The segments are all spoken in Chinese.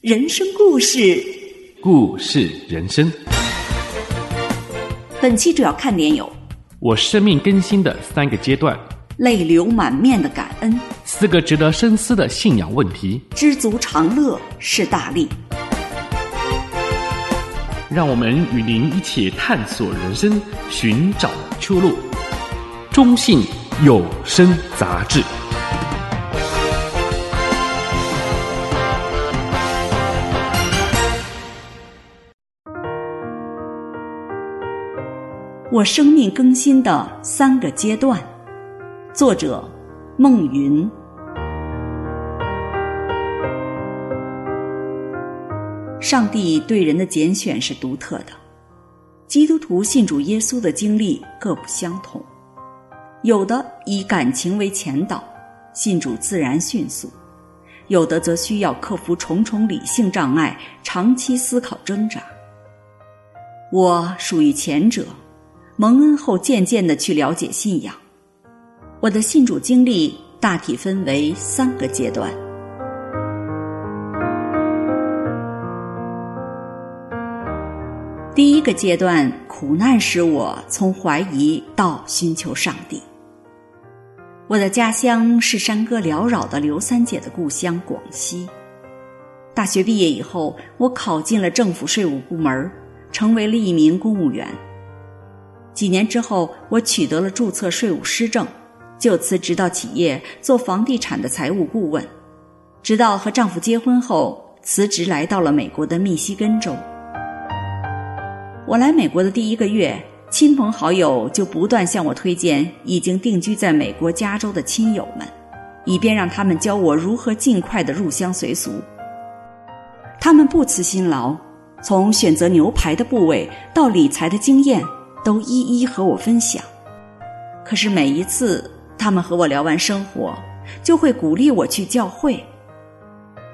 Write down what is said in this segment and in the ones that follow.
人生故事，故事人生。本期主要看点有：我生命更新的三个阶段，泪流满面的感恩，四个值得深思的信仰问题，知足常乐是大力。让我们与您一起探索人生，寻找出路。中信有声杂志。我生命更新的三个阶段，作者孟云。上帝对人的拣选是独特的，基督徒信主耶稣的经历各不相同，有的以感情为前导，信主自然迅速；有的则需要克服重重理性障碍，长期思考挣扎。我属于前者。蒙恩后，渐渐的去了解信仰。我的信主经历大体分为三个阶段。第一个阶段，苦难使我从怀疑到寻求上帝。我的家乡是山歌缭绕的刘三姐的故乡广西。大学毕业以后，我考进了政府税务部门，成为了一名公务员。几年之后，我取得了注册税务师证，就辞职到企业做房地产的财务顾问，直到和丈夫结婚后辞职来到了美国的密西根州。我来美国的第一个月，亲朋好友就不断向我推荐已经定居在美国加州的亲友们，以便让他们教我如何尽快地入乡随俗。他们不辞辛劳，从选择牛排的部位到理财的经验。都一一和我分享，可是每一次他们和我聊完生活，就会鼓励我去教会。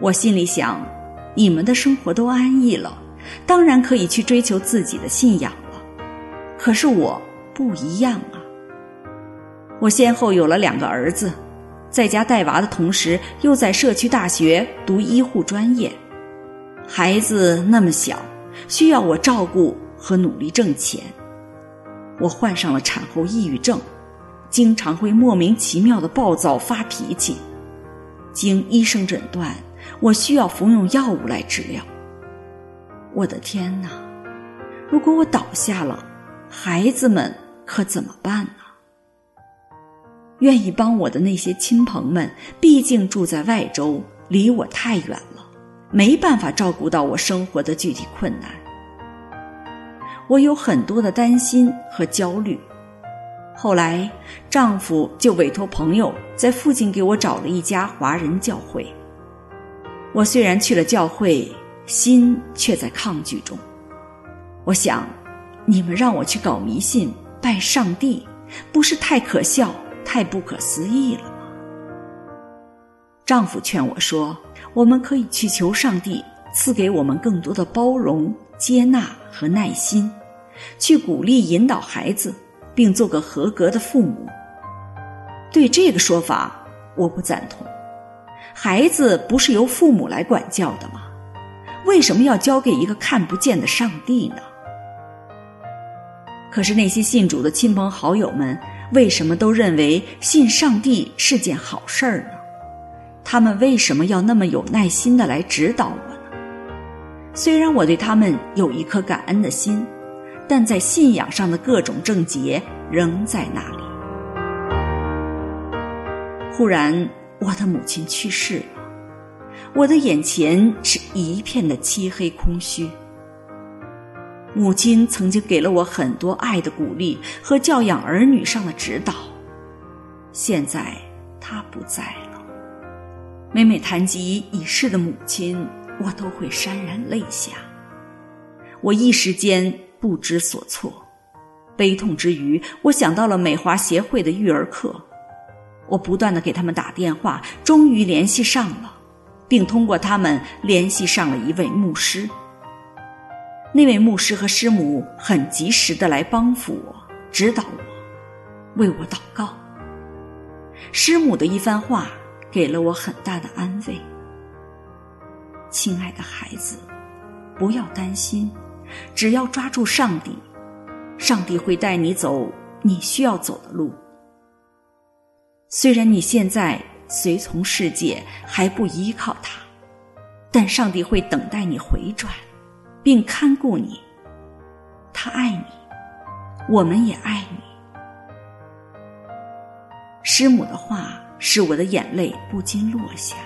我心里想，你们的生活都安逸了，当然可以去追求自己的信仰了。可是我不一样啊！我先后有了两个儿子，在家带娃的同时，又在社区大学读医护专业。孩子那么小，需要我照顾和努力挣钱。我患上了产后抑郁症，经常会莫名其妙的暴躁发脾气。经医生诊断，我需要服用药物来治疗。我的天哪！如果我倒下了，孩子们可怎么办呢？愿意帮我的那些亲朋们，毕竟住在外州，离我太远了，没办法照顾到我生活的具体困难。我有很多的担心和焦虑，后来丈夫就委托朋友在附近给我找了一家华人教会。我虽然去了教会，心却在抗拒中。我想，你们让我去搞迷信、拜上帝，不是太可笑、太不可思议了吗？丈夫劝我说，我们可以去求上帝赐给我们更多的包容。接纳和耐心，去鼓励引导孩子，并做个合格的父母。对这个说法，我不赞同。孩子不是由父母来管教的吗？为什么要交给一个看不见的上帝呢？可是那些信主的亲朋好友们，为什么都认为信上帝是件好事儿呢？他们为什么要那么有耐心的来指导我？虽然我对他们有一颗感恩的心，但在信仰上的各种症结仍在那里。忽然，我的母亲去世了，我的眼前是一片的漆黑空虚。母亲曾经给了我很多爱的鼓励和教养儿女上的指导，现在她不在了。每每谈及已逝的母亲，我都会潸然泪下，我一时间不知所措，悲痛之余，我想到了美华协会的育儿课，我不断的给他们打电话，终于联系上了，并通过他们联系上了一位牧师。那位牧师和师母很及时的来帮扶我，指导我，为我祷告。师母的一番话给了我很大的安慰。亲爱的孩子，不要担心，只要抓住上帝，上帝会带你走你需要走的路。虽然你现在随从世界还不依靠他，但上帝会等待你回转，并看顾你。他爱你，我们也爱你。师母的话使我的眼泪不禁落下。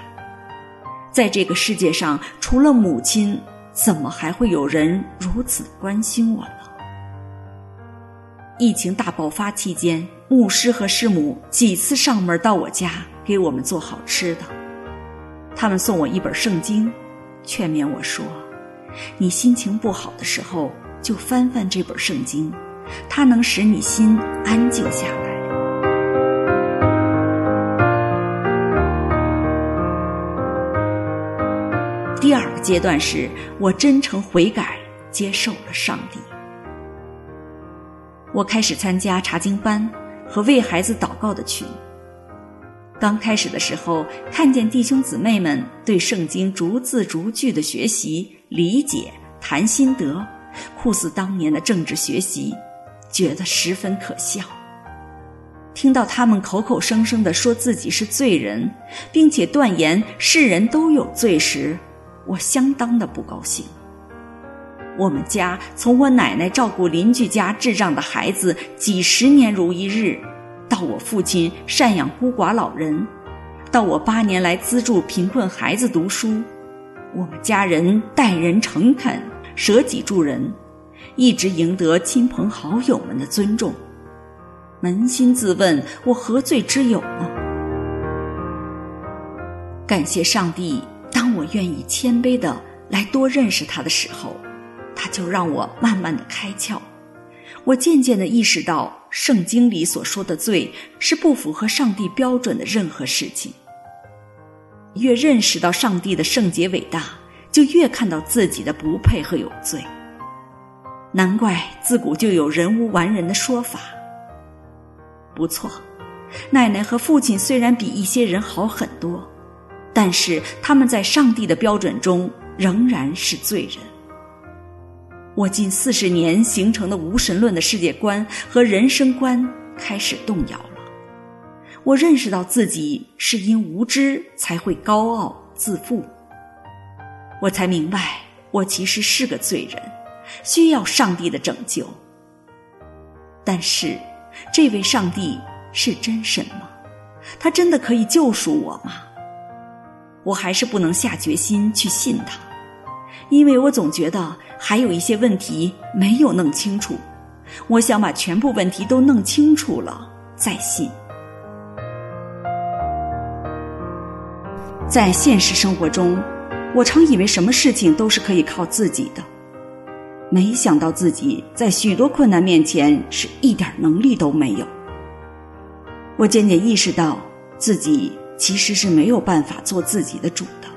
在这个世界上，除了母亲，怎么还会有人如此关心我呢？疫情大爆发期间，牧师和师母几次上门到我家给我们做好吃的。他们送我一本圣经，劝勉我说：“你心情不好的时候，就翻翻这本圣经，它能使你心安静下来。”第二个阶段是我真诚悔改，接受了上帝。我开始参加查经班和为孩子祷告的群。刚开始的时候，看见弟兄姊妹们对圣经逐字逐句的学习、理解、谈心得，酷似当年的政治学习，觉得十分可笑。听到他们口口声声地说自己是罪人，并且断言世人都有罪时，我相当的不高兴。我们家从我奶奶照顾邻居家智障的孩子几十年如一日，到我父亲赡养孤寡老人，到我八年来资助贫困孩子读书，我们家人待人诚恳，舍己助人，一直赢得亲朋好友们的尊重。扪心自问，我何罪之有呢？感谢上帝。当我愿意谦卑的来多认识他的时候，他就让我慢慢的开窍。我渐渐的意识到，圣经里所说的罪是不符合上帝标准的任何事情。越认识到上帝的圣洁伟大，就越看到自己的不配和有罪。难怪自古就有人无完人的说法。不错，奶奶和父亲虽然比一些人好很多。但是他们在上帝的标准中仍然是罪人。我近四十年形成的无神论的世界观和人生观开始动摇了。我认识到自己是因无知才会高傲自负。我才明白，我其实是个罪人，需要上帝的拯救。但是，这位上帝是真神吗？他真的可以救赎我吗？我还是不能下决心去信他，因为我总觉得还有一些问题没有弄清楚。我想把全部问题都弄清楚了再信。在现实生活中，我常以为什么事情都是可以靠自己的，没想到自己在许多困难面前是一点能力都没有。我渐渐意识到自己。其实是没有办法做自己的主的。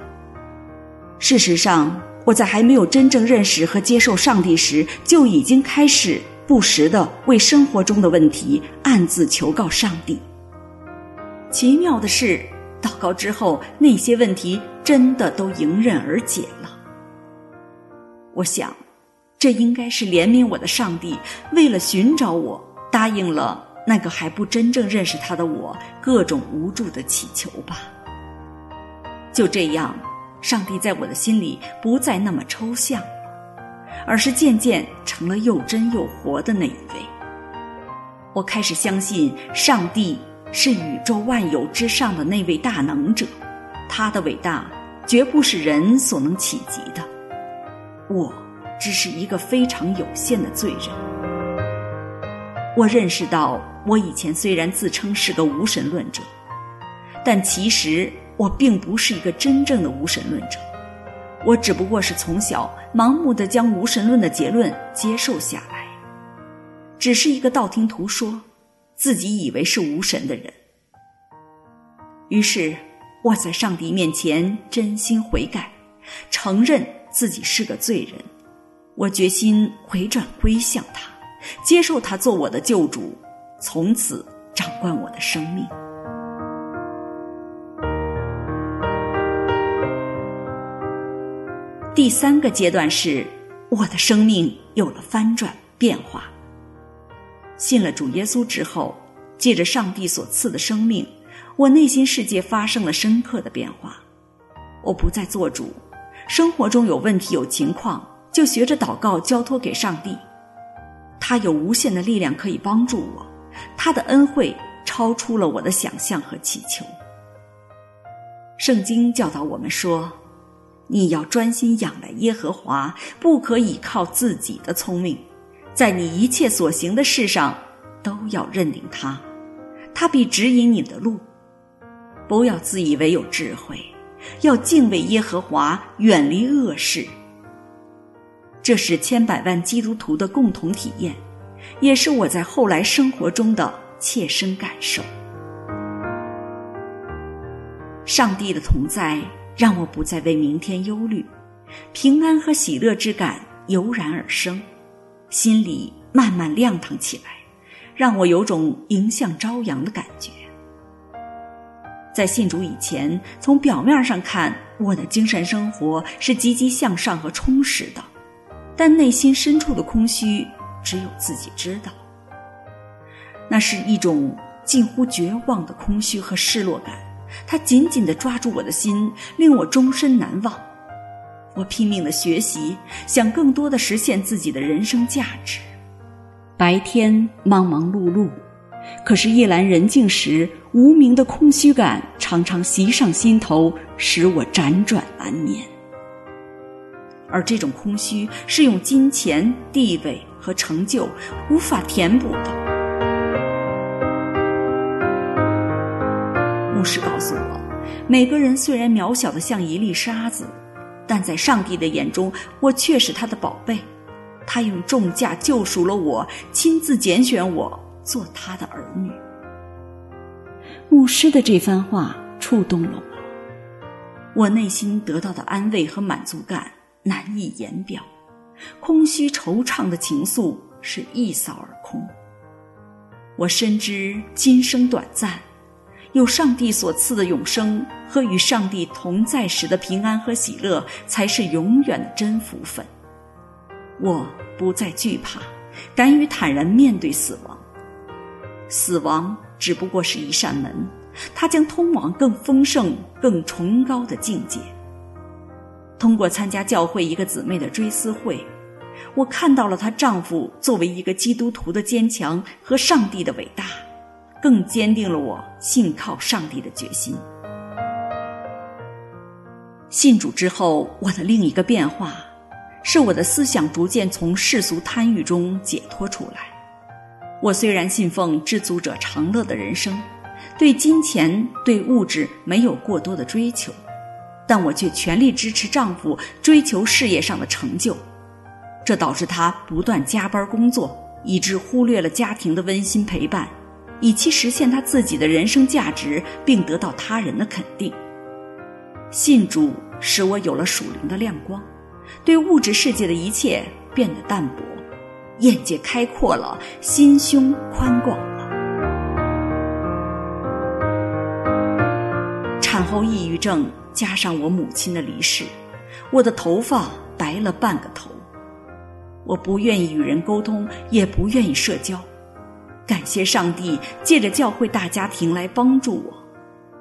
事实上，我在还没有真正认识和接受上帝时，就已经开始不时的为生活中的问题暗自求告上帝。奇妙的是，祷告之后，那些问题真的都迎刃而解了。我想，这应该是怜悯我的上帝，为了寻找我，答应了。那个还不真正认识他的我，各种无助的祈求吧。就这样，上帝在我的心里不再那么抽象，而是渐渐成了又真又活的那一位。我开始相信，上帝是宇宙万有之上的那位大能者，他的伟大绝不是人所能企及的。我只是一个非常有限的罪人。我认识到。我以前虽然自称是个无神论者，但其实我并不是一个真正的无神论者。我只不过是从小盲目的将无神论的结论接受下来，只是一个道听途说，自己以为是无神的人。于是我在上帝面前真心悔改，承认自己是个罪人。我决心回转归向他，接受他做我的救主。从此掌管我的生命。第三个阶段是，我的生命有了翻转变化。信了主耶稣之后，借着上帝所赐的生命，我内心世界发生了深刻的变化。我不再做主，生活中有问题有情况，就学着祷告交托给上帝。他有无限的力量可以帮助我，他的恩惠超出了我的想象和祈求。圣经教导我们说。你要专心仰赖耶和华，不可以靠自己的聪明，在你一切所行的事上都要认定他，他必指引你的路。不要自以为有智慧，要敬畏耶和华，远离恶事。这是千百万基督徒的共同体验，也是我在后来生活中的切身感受。上帝的同在。让我不再为明天忧虑，平安和喜乐之感油然而生，心里慢慢亮堂起来，让我有种迎向朝阳的感觉。在信主以前，从表面上看，我的精神生活是积极向上和充实的，但内心深处的空虚，只有自己知道。那是一种近乎绝望的空虚和失落感。他紧紧地抓住我的心，令我终身难忘。我拼命地学习，想更多地实现自己的人生价值。白天忙忙碌碌，可是夜阑人静时，无名的空虚感常常袭上心头，使我辗转难眠。而这种空虚是用金钱、地位和成就无法填补的。牧师告诉我，每个人虽然渺小的像一粒沙子，但在上帝的眼中，我却是他的宝贝。他用重价救赎了我，亲自拣选我做他的儿女。牧师的这番话触动了我，我内心得到的安慰和满足感难以言表，空虚惆怅的情愫是一扫而空。我深知今生短暂。有上帝所赐的永生和与上帝同在时的平安和喜乐，才是永远的真福分。我不再惧怕，敢于坦然面对死亡。死亡只不过是一扇门，它将通往更丰盛、更崇高的境界。通过参加教会一个姊妹的追思会，我看到了她丈夫作为一个基督徒的坚强和上帝的伟大。更坚定了我信靠上帝的决心。信主之后，我的另一个变化，是我的思想逐渐从世俗贪欲中解脱出来。我虽然信奉知足者常乐的人生，对金钱、对物质没有过多的追求，但我却全力支持丈夫追求事业上的成就，这导致他不断加班工作，以致忽略了家庭的温馨陪伴。以期实现他自己的人生价值，并得到他人的肯定。信主使我有了属灵的亮光，对物质世界的一切变得淡薄，眼界开阔了，心胸宽广了。产后抑郁症加上我母亲的离世，我的头发白了半个头。我不愿意与人沟通，也不愿意社交。感谢上帝借着教会大家庭来帮助我，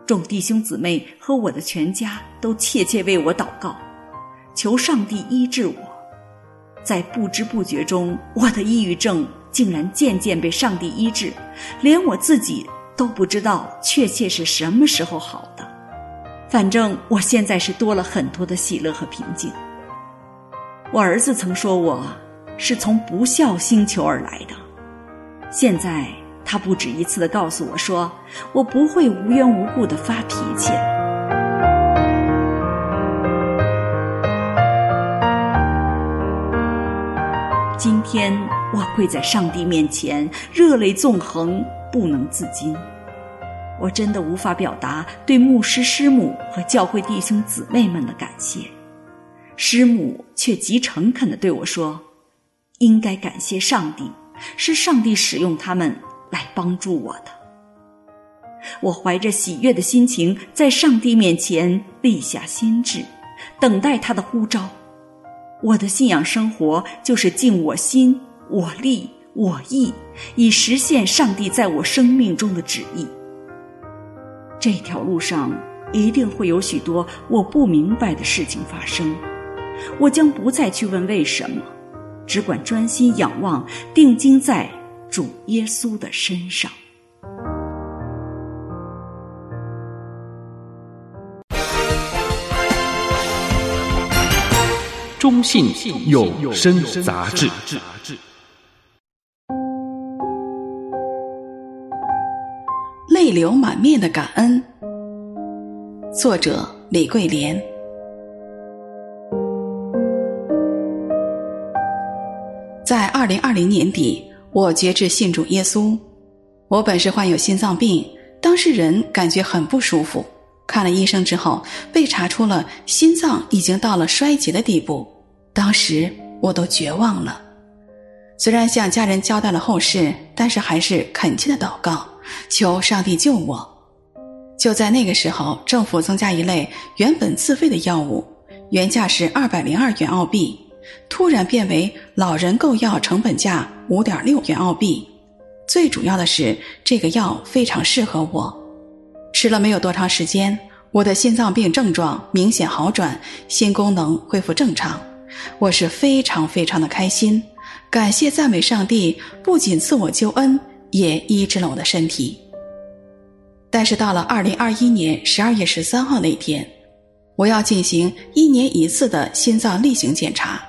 众弟兄姊妹和我的全家都切切为我祷告，求上帝医治我。在不知不觉中，我的抑郁症竟然渐渐被上帝医治，连我自己都不知道确切是什么时候好的。反正我现在是多了很多的喜乐和平静。我儿子曾说我是从不孝星球而来的。现在，他不止一次的告诉我说：“我不会无缘无故的发脾气了。”今天，我跪在上帝面前，热泪纵横，不能自禁。我真的无法表达对牧师师母和教会弟兄姊妹们的感谢。师母却极诚恳地对我说：“应该感谢上帝。”是上帝使用他们来帮助我的。我怀着喜悦的心情，在上帝面前立下心志，等待他的呼召，我的信仰生活就是尽我心、我力、我意，以实现上帝在我生命中的旨意。这条路上一定会有许多我不明白的事情发生，我将不再去问为什么，只管专心仰望，定睛在主耶稣的身上。中信有声杂志。泪流满面的感恩，作者李桂莲。二零二零年底，我决志信主耶稣。我本是患有心脏病，当事人感觉很不舒服。看了医生之后，被查出了心脏已经到了衰竭的地步。当时我都绝望了，虽然向家人交代了后事，但是还是恳切的祷告，求上帝救我。就在那个时候，政府增加一类原本自费的药物，原价是二百零二元澳币，突然变为老人购药成本价五点六元澳币。最主要的是，这个药非常适合我，吃了没有多长时间，我的心脏病症状明显好转，心功能恢复正常。我是非常非常的开心，感谢赞美上帝，不仅赐我救恩，也医治了我的身体。但是到了二零二一年十二月十三号那天，我要进行一年一次的心脏例行检查。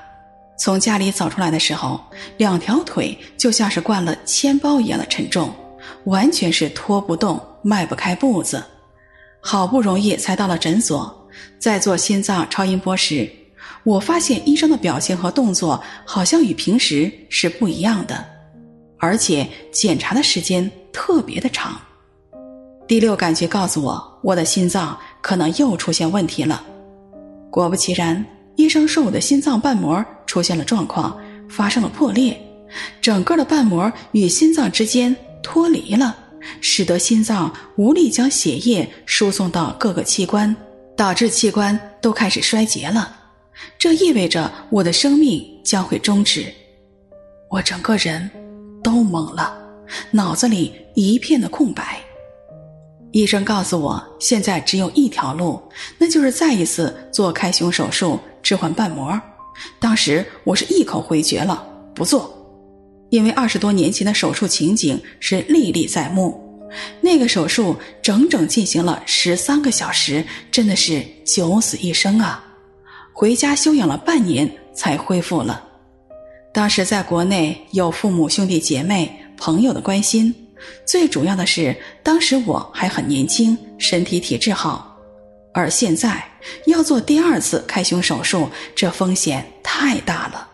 从家里走出来的时候，两条腿就像是灌了铅包一样的沉重，完全是拖不动、迈不开步子。好不容易才到了诊所，在做心脏超音波时，我发现医生的表情和动作好像与平时是不一样的，而且检查的时间特别的长。第六感觉告诉我，我的心脏可能又出现问题了。果不其然，医生说我的心脏瓣膜出现了状况，发生了破裂，整个的瓣膜与心脏之间脱离了，使得心脏无力将血液输送到各个器官，导致器官都开始衰竭了。这意味着我的生命将会终止，我整个人都懵了，脑子里一片的空白。医生告诉我，现在只有一条路，那就是再一次做开胸手术置换瓣膜。当时我是一口回绝了，不做，因为二十多年前的手术情景是历历在目。那个手术整整进行了十三个小时，真的是九死一生啊！回家休养了半年才恢复了。当时在国内有父母、兄弟姐妹、朋友的关心，最主要的是当时我还很年轻，身体体质好。而现在要做第二次开胸手术，这风险太大了。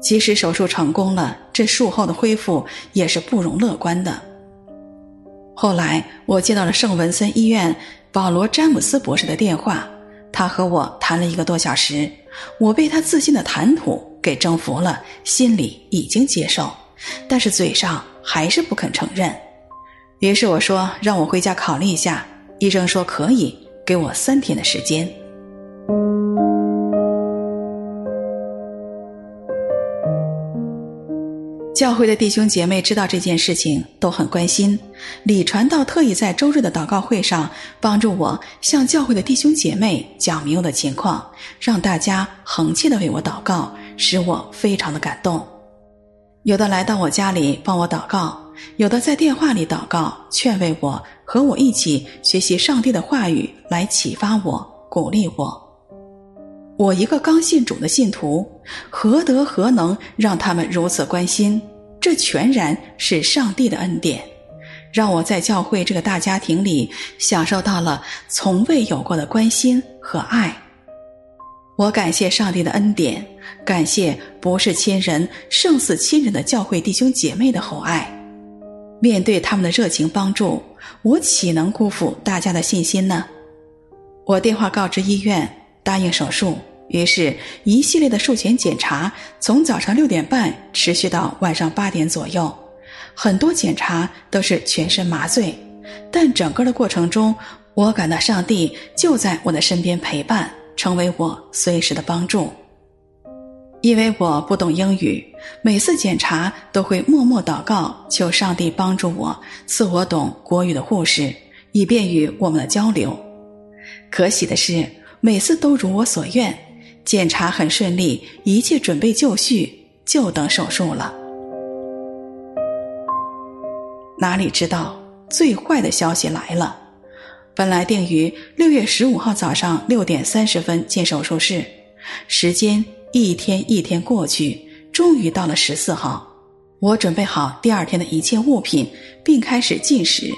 即使手术成功了，这术后的恢复也是不容乐观的。后来我接到了圣文森医院保罗·詹姆斯博士的电话。他和我谈了一个多小时，我被他自信的谈吐给征服了，心里已经接受，但是嘴上还是不肯承认。于是我说：“让我回家考虑一下。”医生说：“可以，给我三天的时间。”教会的弟兄姐妹知道这件事情，都很关心。李传道特意在周日的祷告会上帮助我向教会的弟兄姐妹讲明我的情况，让大家恒切的为我祷告，使我非常的感动。有的来到我家里帮我祷告，有的在电话里祷告，劝慰我，和我一起学习上帝的话语，来启发我，鼓励我。我一个刚信主的信徒，何德何能让他们如此关心？这全然是上帝的恩典，让我在教会这个大家庭里享受到了从未有过的关心和爱。我感谢上帝的恩典，感谢不是亲人胜似亲人的教会弟兄姐妹的厚爱。面对他们的热情帮助，我岂能辜负大家的信心呢？我电话告知医院。答应手术，于是，一系列的术前检查从早上六点半持续到晚上八点左右。很多检查都是全身麻醉，但整个的过程中，我感到上帝就在我的身边陪伴，成为我随时的帮助。因为我不懂英语，每次检查都会默默祷告，求上帝帮助我，赐我懂国语的护士，以便于我们的交流。可喜的是，每次都如我所愿，检查很顺利，一切准备就绪，就等手术了。哪里知道，最坏的消息来了。本来定于六月十五号早上六点三十分进手术室，时间一天一天过去，终于到了十四号。我准备好第二天的一切物品，并开始进食。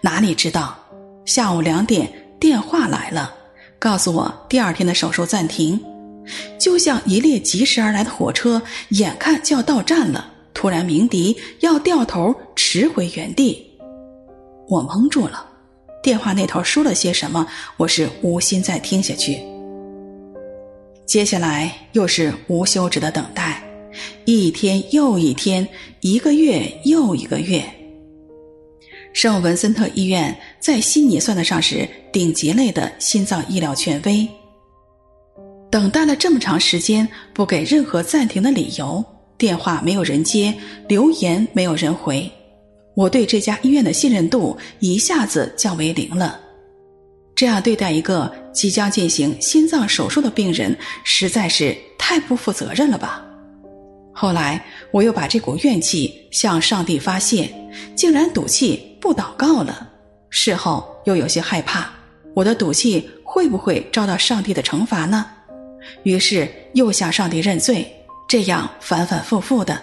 哪里知道，下午两点电话来了，告诉我第二天的手术暂停。就像一列疾驶而来的火车，眼看就要到站了，突然鸣笛，要掉头驰回原地。我懵住了。电话那头说了些什么？我是无心再听下去。接下来又是无休止的等待，一天又一天，一个月又一个月。圣文森特医院在悉尼算得上是顶级类的心脏医疗权威。等待了这么长时间，不给任何暂停的理由，电话没有人接，留言没有人回。我对这家医院的信任度一下子降为零了。这样对待一个即将进行心脏手术的病人，实在是太不负责任了吧？后来我又把这股怨气向上帝发泄，竟然赌气不祷告了。事后又有些害怕，我的赌气会不会遭到上帝的惩罚呢？于是又向上帝认罪，这样反反复复的，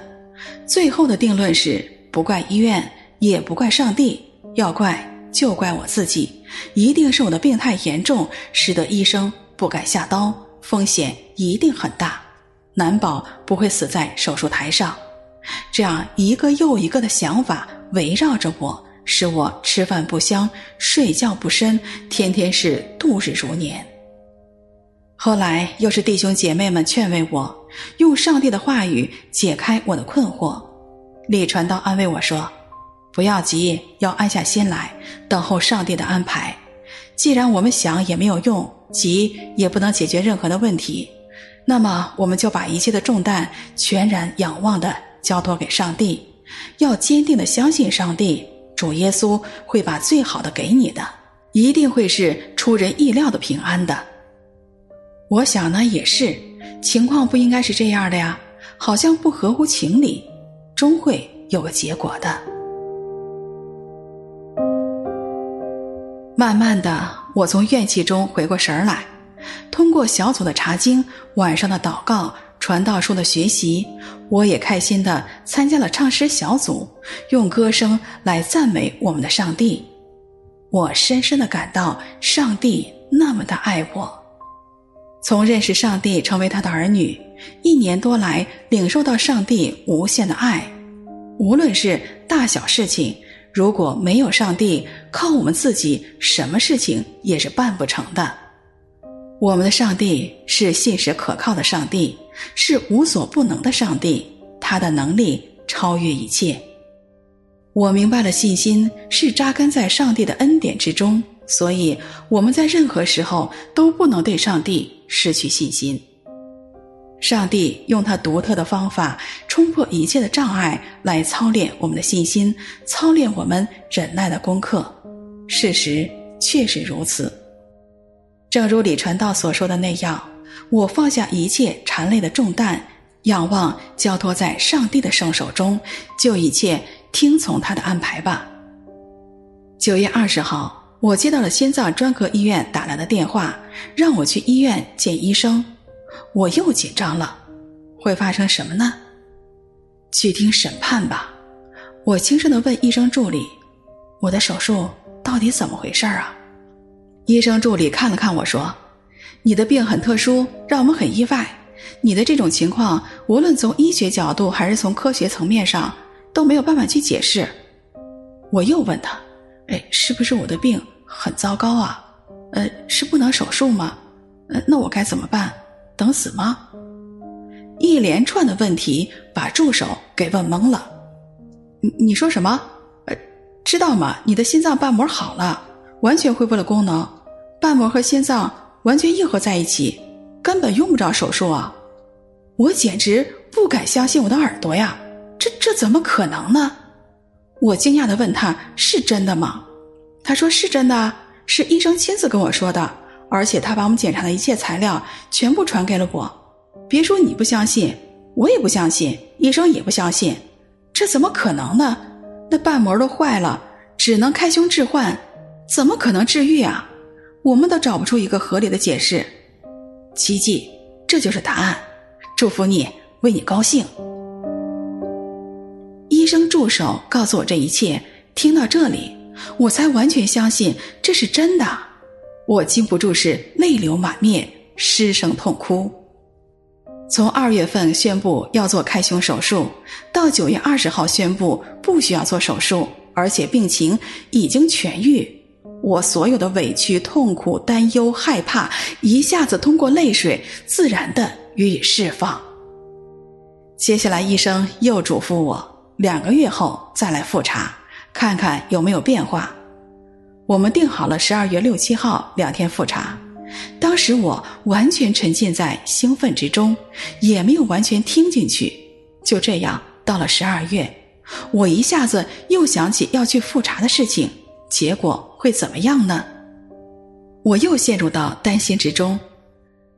最后的定论是不怪医院。也不怪上帝，要怪就怪我自己，一定是我的病太严重，使得医生不敢下刀，风险一定很大，难保不会死在手术台上。这样一个又一个的想法围绕着我，使我吃饭不香，睡觉不深，天天是度日如年。后来又是弟兄姐妹们劝慰我，用上帝的话语解开我的困惑。李传道安慰我说。不要急，要安下心来，等候上帝的安排。既然我们想也没有用，急也不能解决任何的问题，那么我们就把一切的重担全然仰望的交托给上帝，要坚定的相信上帝，主耶稣会把最好的给你的，一定会是出人意料的平安的。我想呢，也是，情况不应该是这样的呀，好像不合乎情理，终会有个结果的。慢慢的，我从怨气中回过神来，通过小组的查经、晚上的祷告、传道书的学习，我也开心的参加了唱诗小组，用歌声来赞美我们的上帝。我深深的感到上帝那么的爱我。从认识上帝成为他的儿女，一年多来领受到上帝无限的爱，无论是大小事情。如果没有上帝，靠我们自己，什么事情也是办不成的。我们的上帝是信实可靠的上帝，是无所不能的上帝，他的能力超越一切。我明白了，信心是扎根在上帝的恩典之中，所以我们在任何时候都不能对上帝失去信心。上帝用他独特的方法冲破一切的障碍，来操练我们的信心，操练我们忍耐的功课。事实确实如此。正如李传道所说的那样，我放下一切缠累的重担，仰望交托在上帝的圣手中，就一切听从他的安排吧。九月二十号，我接到了心脏专科医院打来的电话，让我去医院见医生。我又紧张了，会发生什么呢？去听审判吧。我轻声的问医生助理：“我的手术到底怎么回事啊？”医生助理看了看我说：“你的病很特殊，让我们很意外。你的这种情况，无论从医学角度还是从科学层面上，都没有办法去解释。”我又问他：“哎，是不是我的病很糟糕啊？呃，是不能手术吗？呃，那我该怎么办？”等死吗？一连串的问题把助手给问懵了。你你说什么？呃，知道吗？你的心脏瓣膜好了，完全恢复了功能，瓣膜和心脏完全硬合在一起，根本用不着手术啊。我简直不敢相信我的耳朵呀！这这怎么可能呢？我惊讶地问他：“是真的吗？”他说：“是真的，是医生亲自跟我说的，而且他把我们检查的一切材料全部传给了我。别说你不相信，我也不相信，医生也不相信，这怎么可能呢？那瓣膜都坏了，只能开胸置换，怎么可能治愈啊？我们都找不出一个合理的解释。奇迹，这就是答案。祝福你，为你高兴。”医生助手告诉我这一切，听到这里，我才完全相信这是真的。我禁不住是泪流满面，失声痛哭。从二月份宣布要做开胸手术，到九月二十号宣布不需要做手术，而且病情已经痊愈，我所有的委屈、痛苦、担忧、害怕，一下子通过泪水自然的予以释放。接下来，医生又嘱咐我。两个月后再来复查，看看有没有变化。我们定好了十二月六七号两天复查。当时我完全沉浸在兴奋之中，也没有完全听进去。就这样，到了十二月，我一下子又想起要去复查的事情，结果会怎么样呢？我又陷入到担心之中。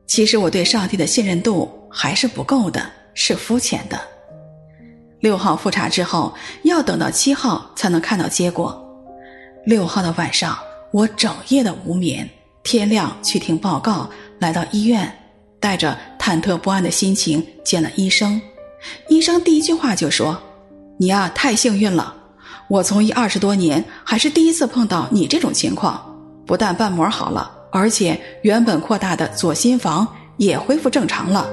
其实我对上帝的信任度还是不够的，是肤浅的。六号复查之后，要等到七号才能看到结果。六号的晚上，我整夜的无眠，天亮去听报告，来到医院，带着忐忑不安的心情见了医生。医生第一句话就说：“你呀，太幸运了，我从医二十多年，还是第一次碰到你这种情况。不但瓣膜好了，而且原本扩大的左心房也恢复正常了。”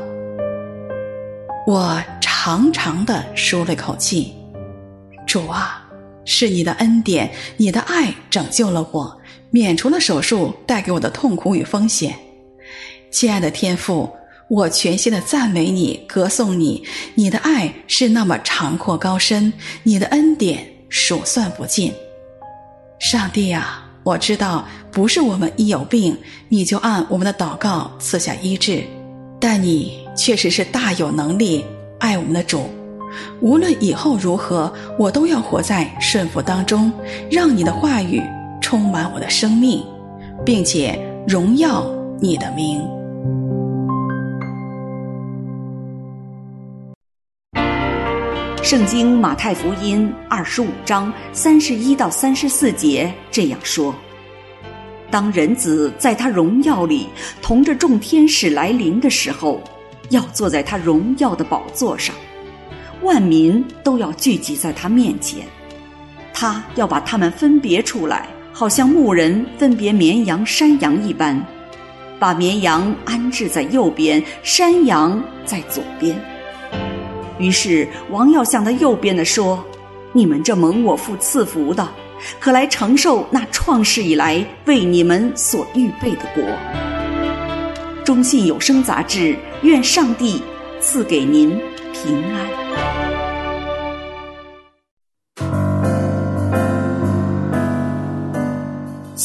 我。长长的舒了口气，主啊，是你的恩典，你的爱拯救了我，免除了手术带给我的痛苦与风险。亲爱的天父，我全心的赞美你，歌颂你，你的爱是那么长阔高深，你的恩典数算不尽。上帝啊，我知道不是我们一有病，你就按我们的祷告赐下医治，但你确实是大有能力。爱我们的主，无论以后如何，我都要活在顺服当中，让你的话语充满我的生命，并且荣耀你的名。圣经马太福音二十五章三十一到三十四节这样说：当人子在他荣耀里同着众天使来临的时候。要坐在他荣耀的宝座上，万民都要聚集在他面前，他要把他们分别出来，好像牧人分别绵羊山羊一般，把绵羊安置在右边，山羊在左边。于是王要向他右边的说：“你们这蒙我父赐福的，可来承受那创世以来为你们所预备的国。”中信有声杂志，愿上帝赐给您平安。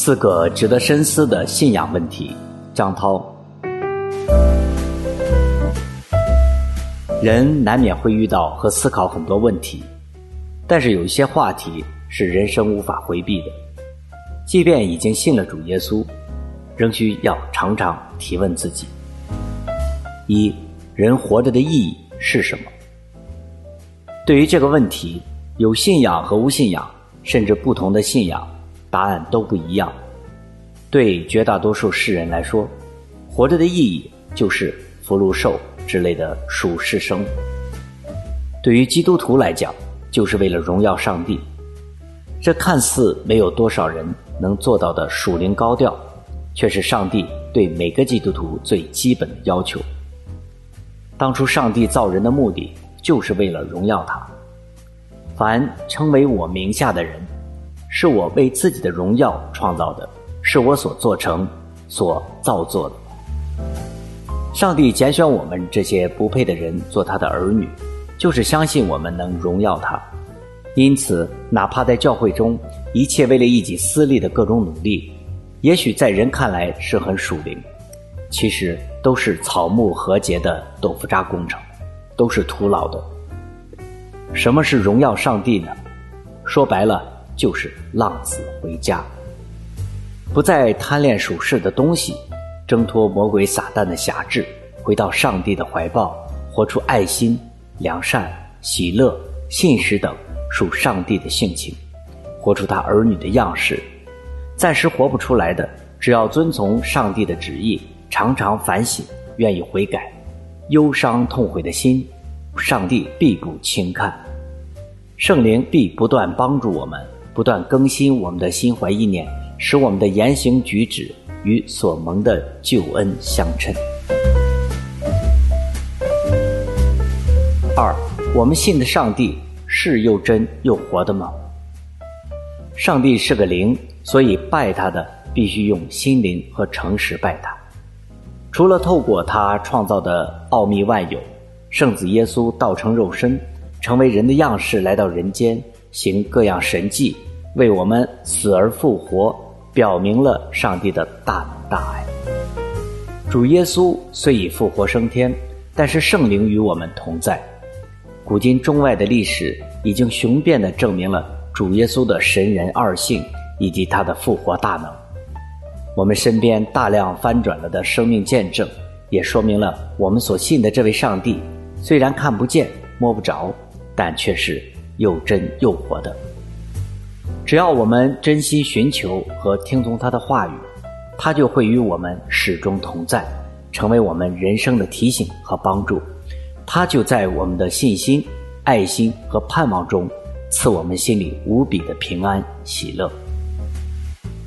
四个值得深思的信仰问题。张涛，人难免会遇到和思考很多问题，但是有一些话题是人生无法回避的，即便已经信了主耶稣。仍需要常常提问自己：一，人活着的意义是什么？对于这个问题，有信仰和无信仰，甚至不同的信仰，答案都不一样。对绝大多数世人来说，活着的意义就是福禄寿之类的属世生；对于基督徒来讲，就是为了荣耀上帝。这看似没有多少人能做到的属灵高调。却是上帝对每个基督徒最基本的要求。当初上帝造人的目的，就是为了荣耀他。凡称为我名下的人，是我为自己的荣耀创造的，是我所做成、所造作的。上帝拣选我们这些不配的人做他的儿女，就是相信我们能荣耀他。因此，哪怕在教会中，一切为了一己私利的各种努力。也许在人看来是很属灵，其实都是草木和结的豆腐渣工程。都是徒劳的。什么是荣耀上帝呢？说白了，就是浪子回家，不再贪恋属世的东西，挣脱魔鬼撒旦的辖制，回到上帝的怀抱，活出爱心、良善、喜乐、信实等属上帝的性情，活出他儿女的样式。暂时活不出来的，只要遵从上帝的旨意，常常反省，愿意悔改，忧伤痛悔的心，上帝必不轻看。圣灵必不断帮助我们，不断更新我们的心怀意念，使我们的言行举止与所蒙的救恩相称。二，我们信的上帝是又真又活的吗？上帝是个灵。所以拜他的必须用心灵和诚实拜他。除了透过他创造的奥秘万有，圣子耶稣道成肉身，成为人的样式来到人间，行各样神迹，为我们死而复活，表明了上帝的大能大爱。主耶稣虽已复活升天，但是圣灵与我们同在。古今中外的历史已经雄辩地证明了主耶稣的神人二性。以及他的复活大能，我们身边大量翻转了的生命见证，也说明了我们所信的这位上帝，虽然看不见摸不着，但却是又真又活的。只要我们真心寻求和听从他的话语，他就会与我们始终同在，成为我们人生的提醒和帮助。他就在我们的信心、爱心和盼望中，赐我们心里无比的平安喜乐。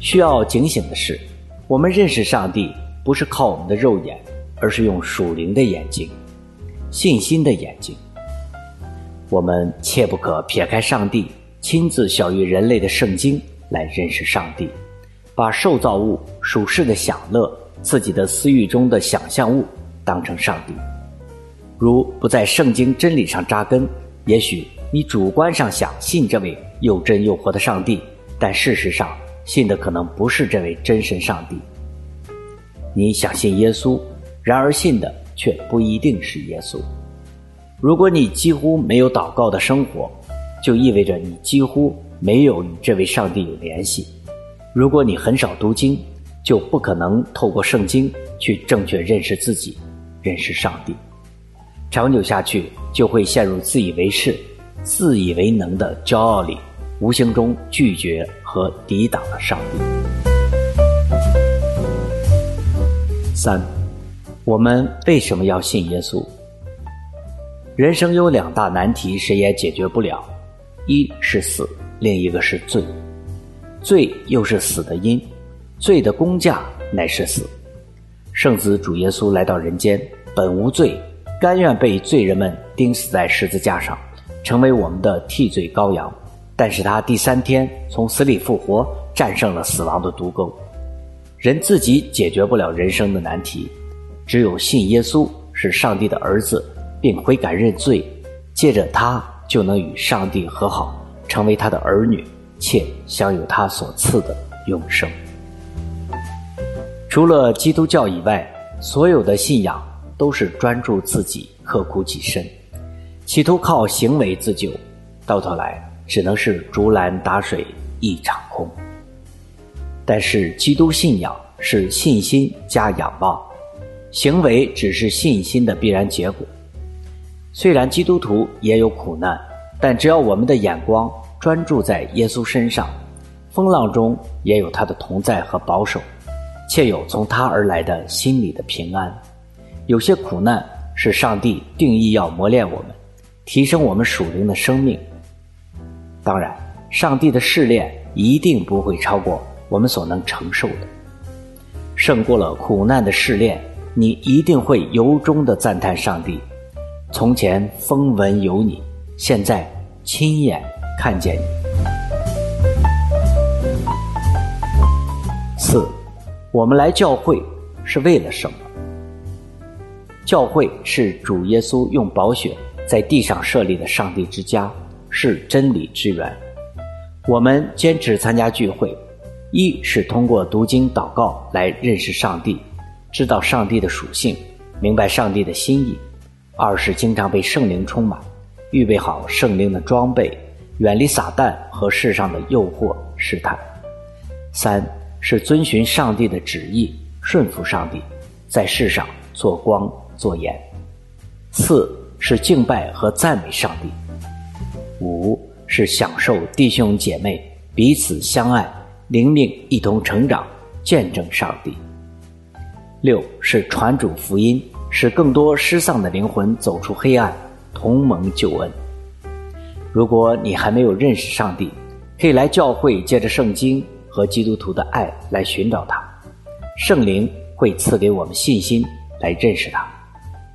需要警醒的是，我们认识上帝不是靠我们的肉眼，而是用属灵的眼睛、信心的眼睛。我们切不可撇开上帝亲自晓諭人类的圣经来认识上帝，把受造物、属世的享乐、自己的私欲中的想象物当成上帝。如不在圣经真理上扎根，也许你主观上想信这位又真又活的上帝，但事实上，信的可能不是这位真神上帝，你想信耶稣，然而信的却不一定是耶稣。如果你几乎没有祷告的生活，就意味着你几乎没有与这位上帝有联系。如果你很少读经，就不可能透过圣经去正确认识自己，认识上帝。长久下去，就会陷入自以为是、自以为能的骄傲里。无形中拒绝和抵挡了上帝。三，我们为什么要信耶稣？人生有两大难题，谁也解决不了，一是死，另一个是罪。罪又是死的因，罪的工价乃是死。圣子主耶稣来到人间，本无罪，甘愿被罪人们钉死在十字架上，成为我们的替罪羔羊。但是他第三天从死里复活，战胜了死亡的毒钩。人自己解决不了人生的难题，只有信耶稣是上帝的儿子，并悔改认罪，借着他就能与上帝和好，成为他的儿女，且享有他所赐的永生。除了基督教以外，所有的信仰都是专注自己、刻苦己身，企图靠行为自救，到头来。只能是竹篮打水一场空。但是基督信仰是信心加仰望，行为只是信心的必然结果。虽然基督徒也有苦难，但只要我们的眼光专注在耶稣身上，风浪中也有他的同在和保守，且有从他而来的心里的平安。有些苦难是上帝定义要磨练我们，提升我们属灵的生命。当然，上帝的试炼一定不会超过我们所能承受的。胜过了苦难的试炼，你一定会由衷的赞叹上帝。从前风闻有你，现在亲眼看见你。四，我们来教会是为了什么？教会是主耶稣用宝血在地上设立的上帝之家。是真理之源。我们坚持参加聚会，一是通过读经祷告来认识上帝，知道上帝的属性，明白上帝的心意；二是经常被圣灵充满，预备好圣灵的装备，远离撒旦和世上的诱惑试探；三是遵循上帝的旨意，顺服上帝，在世上做光做盐；四是敬拜和赞美上帝；五是享受弟兄姐妹彼此相爱，灵命一同成长，见证上帝；六是传主福音。使更多失丧的灵魂走出黑暗，同盟救恩。如果你还没有认识上帝，可以来教会，借着圣经和基督徒的爱来寻找他。圣灵会赐给我们信心来认识他。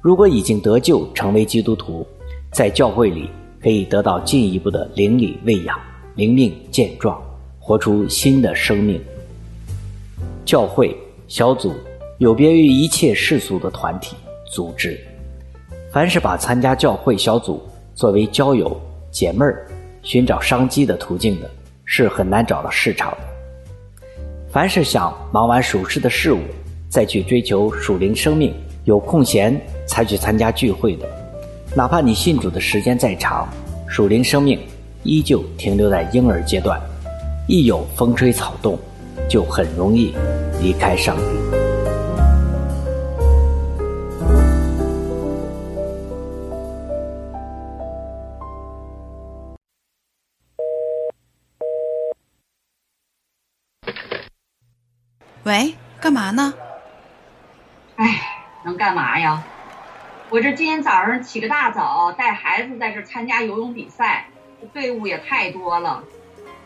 如果已经得救，成为基督徒，在教会里可以得到进一步的灵里喂养，灵命健壮，活出新的生命。教会小组有别于一切世俗的团体。组织，凡是把参加教会小组作为交友、解闷儿、寻找商机的途径的，是很难找到市场的。凡是想忙完属世的事物，再去追求属灵生命，有空闲才去参加聚会的，哪怕你信主的时间再长，属灵生命依旧停留在婴儿阶段，一有风吹草动，就很容易离开上帝。喂，干嘛呢？哎，能干嘛呀？我这今天早上起个大早，带孩子在这参加游泳比赛，这队伍也太多了，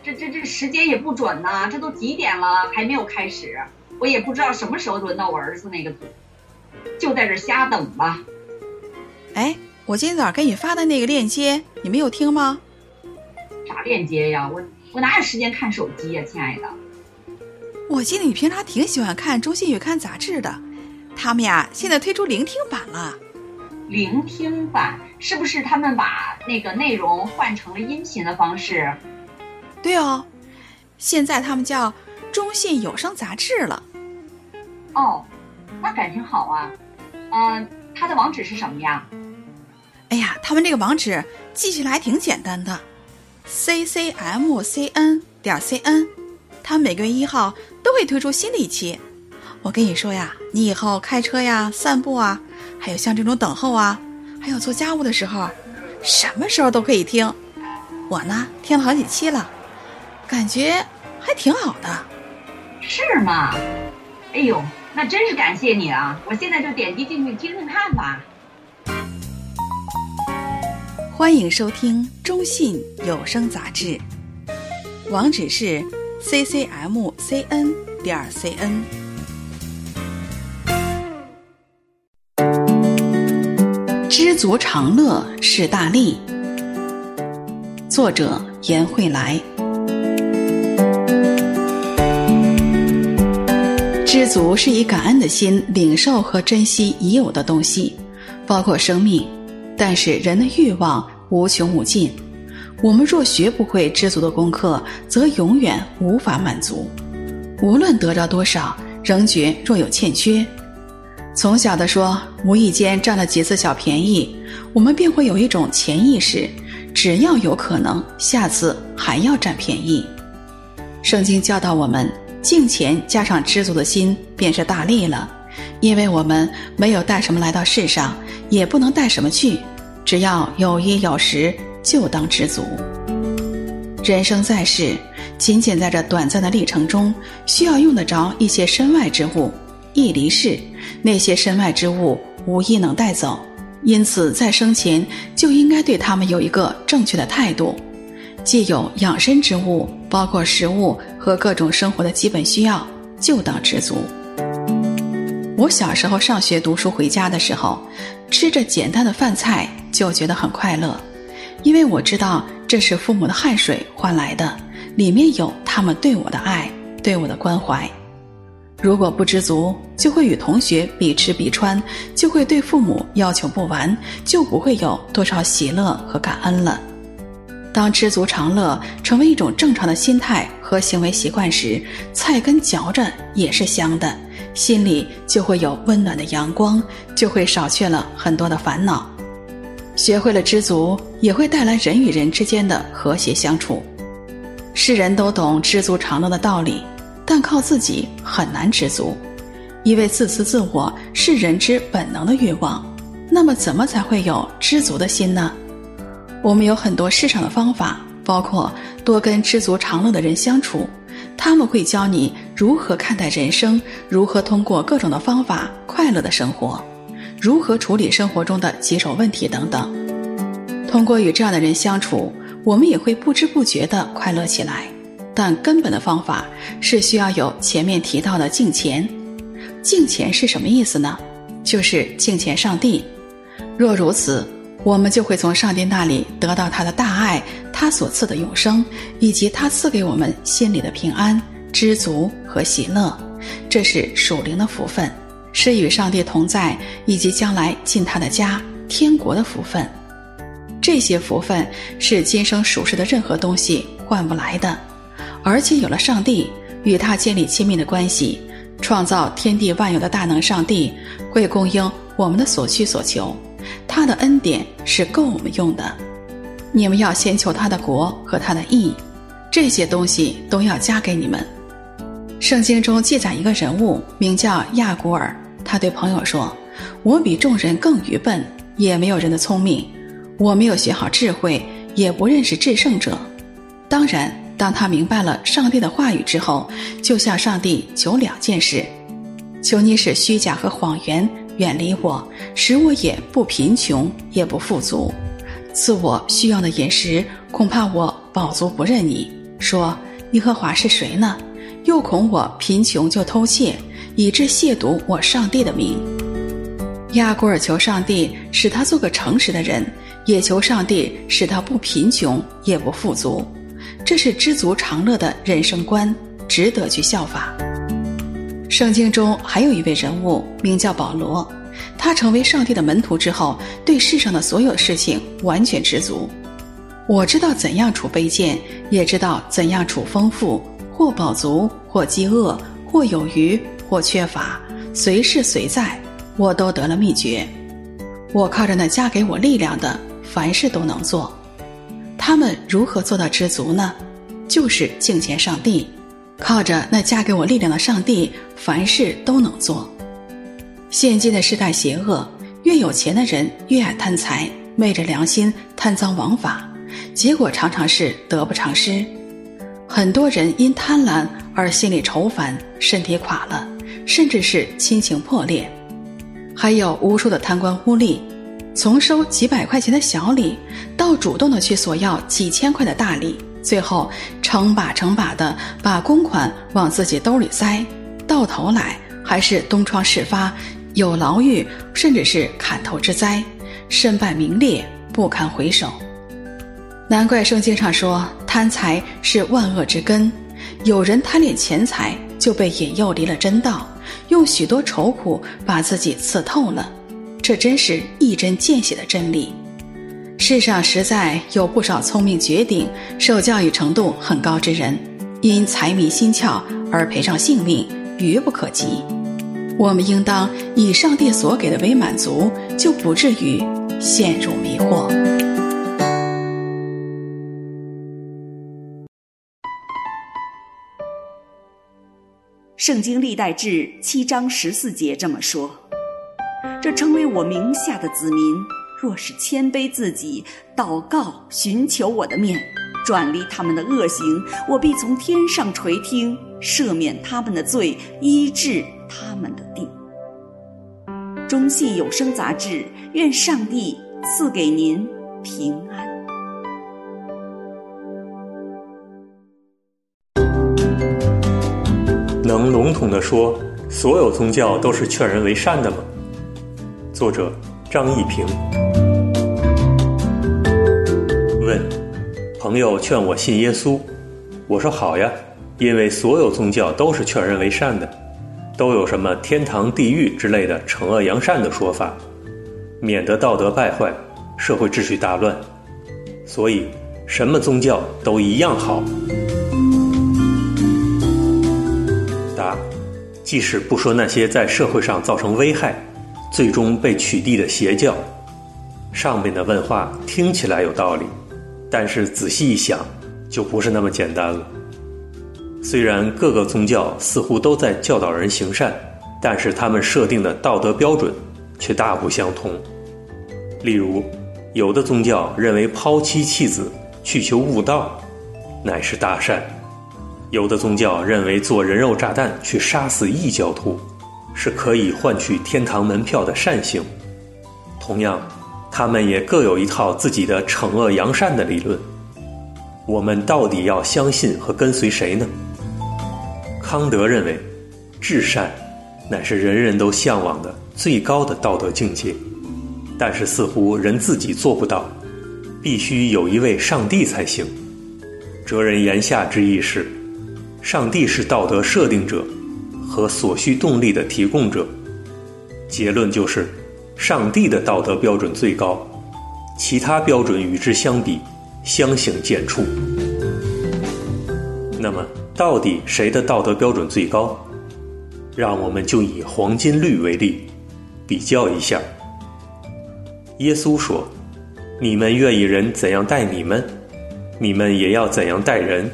这这这时间也不准呐，这都几点了还没有开始，我也不知道什么时候轮到我儿子那个组，就在这瞎等吧。哎，我今天早上给你发的那个链接，你没有听吗？啥链接呀？我我哪有时间看手机呀，亲爱的。我记得你平常挺喜欢看《中信月刊》杂志的，他们呀现在推出聆听版了。聆听版是不是他们把那个内容换成了音频的方式？对哦，现在他们叫《中信有声杂志》了。哦，那感情好啊。嗯、呃，它的网址是什么呀？哎呀，他们这个网址记起来还挺简单的，ccmcn 点 cn。他每个月一号都会推出新的一期，我跟你说呀，你以后开车呀、散步啊，还有像这种等候啊，还有做家务的时候，什么时候都可以听。我呢，听了好几期了，感觉还挺好的。是吗？哎呦，那真是感谢你啊！我现在就点击进去听听看吧。欢迎收听中信有声杂志，网址是。C c m c n 点 c n。知足常乐是大利。作者颜慧来。知足是以感恩的心领受和珍惜已有的东西，包括生命，但是人的欲望无穷无尽。我们若学不会知足的功课，则永远无法满足。无论得到多少，仍觉若有欠缺。从小的说，无意间占了几次小便宜，我们便会有一种潜意识：只要有可能，下次还要占便宜。圣经教导我们，敬虔加上知足的心，便是大利了。因为我们没有带什么来到世上，也不能带什么去，只要有衣有食。就当知足。人生在世，仅仅在这短暂的历程中，需要用得着一些身外之物。一离世，那些身外之物无一能带走，因此在生前就应该对他们有一个正确的态度。既有养生之物，包括食物和各种生活的基本需要，就当知足。我小时候上学读书回家的时候，吃着简单的饭菜就觉得很快乐。因为我知道这是父母的汗水换来的，里面有他们对我的爱，对我的关怀。如果不知足，就会与同学比吃比穿，就会对父母要求不完，就不会有多少喜乐和感恩了。当知足常乐成为一种正常的心态和行为习惯时，菜根嚼着也是香的，心里就会有温暖的阳光，就会少去了很多的烦恼。学会了知足，也会带来人与人之间的和谐相处。世人都懂知足常乐的道理，但靠自己很难知足，因为自私自我是人之本能的欲望。那么，怎么才会有知足的心呢？我们有很多世上的方法，包括多跟知足常乐的人相处，他们会教你如何看待人生，如何通过各种的方法快乐的生活，如何处理生活中的棘手问题等等。通过与这样的人相处，我们也会不知不觉地快乐起来。但根本的方法是需要有前面提到的敬虔。敬虔是什么意思呢？就是敬虔上帝。若如此，我们就会从上帝那里得到他的大爱，他所赐的永生，以及他赐给我们心里的平安、知足和喜乐。这是属灵的福分，是与上帝同在，以及将来进他的家天国的福分。这些福分是今生属世的任何东西换不来的，而且有了上帝，与他建立亲密的关系，创造天地万有的大能上帝会供应我们的所需所求。他的恩典是够我们用的，你们要先求他的国和他的义，这些东西都要加给你们。圣经中记载一个人物，名叫亚古尔，他对朋友说：“我比众人更愚笨，也没有人的聪明，我没有学好智慧，也不认识至圣者。”当然，当他明白了上帝的话语之后，就向上帝求两件事：求你使虚假和谎言。远离我，使我也不贫穷，也不富足，赐我需要的饮食。恐怕我饱足不认你。说耶和华是谁呢？又恐我贫穷就偷窃，以致亵渎我上帝的名。亚古尔求上帝使他做个诚实的人，也求上帝使他不贫穷，也不富足。这是知足常乐的人生观，值得去效法。圣经中还有一位人物，名叫保罗。他成为上帝的门徒之后，对世上的所有事情完全知足。我知道怎样处卑贱，也知道怎样处丰富，或饱足，或饥饿，或有余，或缺乏，随事随在，我都得了秘诀。我靠着那加给我力量的，凡事都能做。他们如何做到知足呢？就是敬虔上帝。靠着那加给我力量的上帝，凡事都能做。现今的时代邪恶，越有钱的人越爱贪财，昧着良心贪赃枉法，结果常常是得不偿失。很多人因贪婪而心里愁烦，身体垮了，甚至是亲情破裂。还有无数的贪官污吏，从收几百块钱的小礼，到主动的去索要几千块的大礼。最后成把成把的把公款往自己兜里塞，到头来还是东窗事发，有牢狱，甚至是砍头之灾，身败名裂，不堪回首。难怪圣经上说贪财是万恶之根，有人贪恋钱财，就被引诱离了真道，用许多愁苦把自己刺透了。这真是一针见血的真理。世上实在有不少聪明绝顶、受教育程度很高之人，因财迷心窍而赔上性命，愚不可及。我们应当以上帝所给的为满足，就不至于陷入迷惑。圣经历代志七章十四节这么说：“这称为我名下的子民。”若是谦卑自己，祷告，寻求我的面，转离他们的恶行，我必从天上垂听，赦免他们的罪，医治他们的地。中信有声杂志，愿上帝赐给您平安。笼统地说，所有宗教都是劝人为善的吗？作者。张一平问：朋友劝我信耶稣，我说好呀，因为所有宗教都是劝人为善的，都有什么天堂、地狱之类的惩恶扬善的说法，免得道德败坏，社会秩序大乱。所以，什么宗教都一样好。即使不说那些在社会上造成危害。最终被取缔的邪教，上面的问话听起来有道理，但是仔细一想，就不是那么简单了。虽然各个宗教似乎都在教导人行善，但是他们设定的道德标准却大不相同。例如，有的宗教认为抛妻弃子去求悟道，乃是大善；有的宗教认为做人肉炸弹去杀死异教徒，是可以换取天堂门票的善行。同样，他们也各有一套自己的惩恶扬善的理论。我们到底要相信和跟随谁呢？康德认为，至善乃是人人都向往的最高的道德境界，但是似乎人自己做不到，必须有一位上帝才行。哲人言下之意是，上帝是道德设定者和所需动力的提供者。结论就是，上帝的道德标准最高，其他标准与之相比，相形见绌。那么，到底谁的道德标准最高？让我们就以黄金律为例，比较一下。耶稣说：“你们愿意人怎样待你们，你们也要怎样待人。”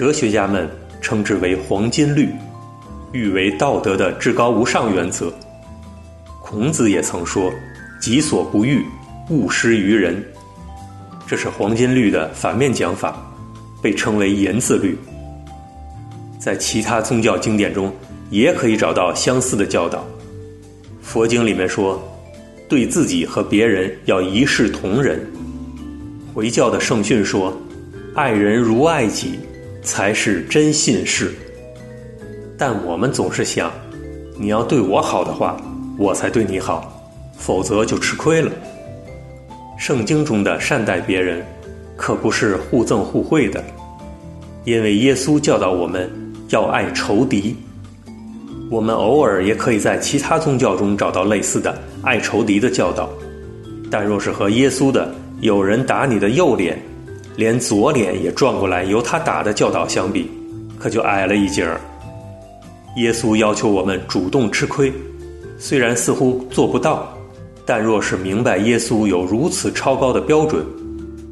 哲学家们称之为黄金律，誉为道德的至高无上原则。孔子也曾说：“己所不欲，勿施于人。”这是黄金律的反面讲法，被称为言字律。在其他宗教经典中，也可以找到相似的教导。佛经里面说，对自己和别人要一视同仁。回教的圣训说，爱人如爱己，才是真信士。但我们总是想，你要对我好的话，我才对你好，否则就吃亏了。圣经中的善待别人，可不是互赠互惠的，因为耶稣教导我们要爱仇敌。我们偶尔也可以在其他宗教中找到类似的爱仇敌的教导，但若是和耶稣的有人打你的右脸，连左脸也转过来由他打的教导相比，可就矮了一截儿。耶稣要求我们主动吃亏，虽然似乎做不到。但若是明白耶稣有如此超高的标准，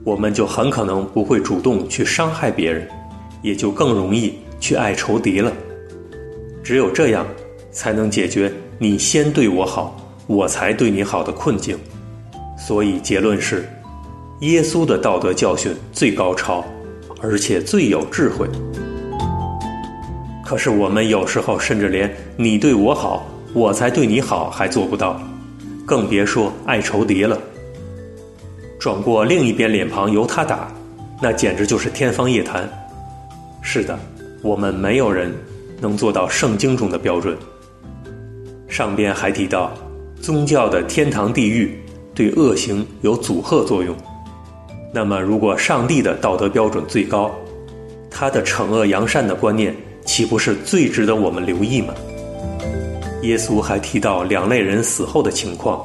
我们就很可能不会主动去伤害别人，也就更容易去爱仇敌了。只有这样，才能解决你先对我好，我才对你好的困境。所以结论是，耶稣的道德教训最高超，而且最有智慧。可是我们有时候甚至连你对我好，我才对你好还做不到。更别说爱仇敌了。转过另一边脸庞由他打，那简直就是天方夜谭。是的，我们没有人能做到圣经中的标准。上边还提到，宗教的天堂地狱对恶行有阻吓作用。那么，如果上帝的道德标准最高，他的惩恶扬善的观念岂不是最值得我们留意吗？耶稣还提到两类人死后的情况：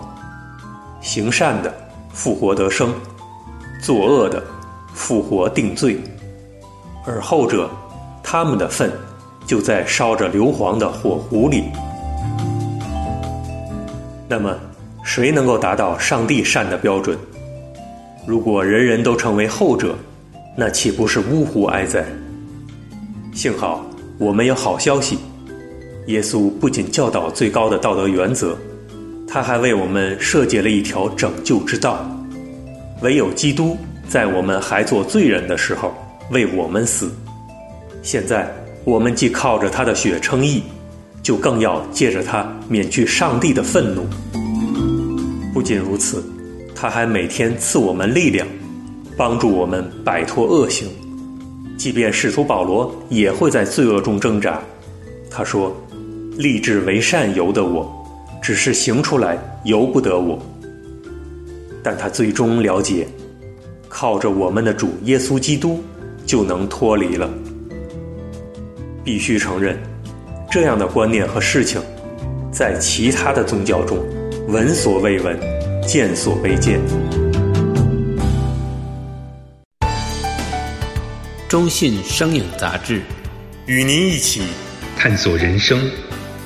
行善的复活得生，作恶的复活定罪。而后者，他们的粪就在烧着硫磺的火壶里。那么，谁能够达到上帝善的标准？如果人人都成为后者，那岂不是呜呼哀哉？幸好我们有好消息。耶稣不仅教导最高的道德原则，他还为我们设计了一条拯救之道。唯有基督在我们还做罪人的时候为我们死。现在我们既靠着他的血称义，就更要借着他免去上帝的愤怒。不仅如此，他还每天赐我们力量，帮助我们摆脱恶行。即便使徒保罗也会在罪恶中挣扎，他说。立志为善由得我，只是行出来由不得我。但他最终了解，靠着我们的主耶稣基督就能脱离了。必须承认，这样的观念和事情，在其他的宗教中闻所未闻，见所未见。中信声影杂志与您一起探索人生，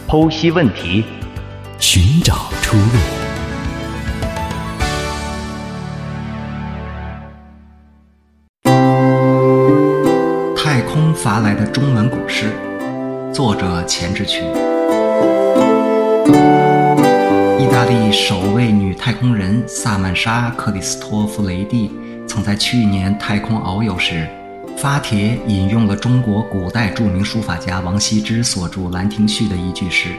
剖析问题，寻找出路。太空发来的中文古诗，作者钱志群。利首位女太空人萨曼莎·克里斯托弗雷蒂曾在去年太空遨游时，发帖引用了中国古代著名书法家王羲之所著《兰亭序》的一句诗：“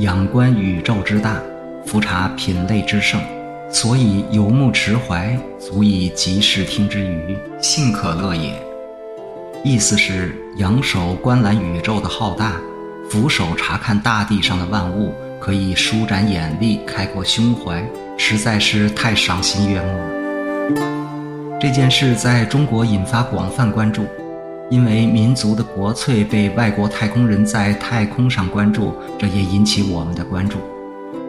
仰观宇宙之大，俯察品类之盛。”所以游目驰怀，足以极视听之娱，幸可乐也。意思是仰首观览宇宙的浩大，俯首查看大地上的万物，可以舒展眼力，开阔胸怀，实在是太赏心悦目了。这件事在中国引发广泛关注，因为民族的国粹被外国太空人在太空上关注，这也引起我们的关注。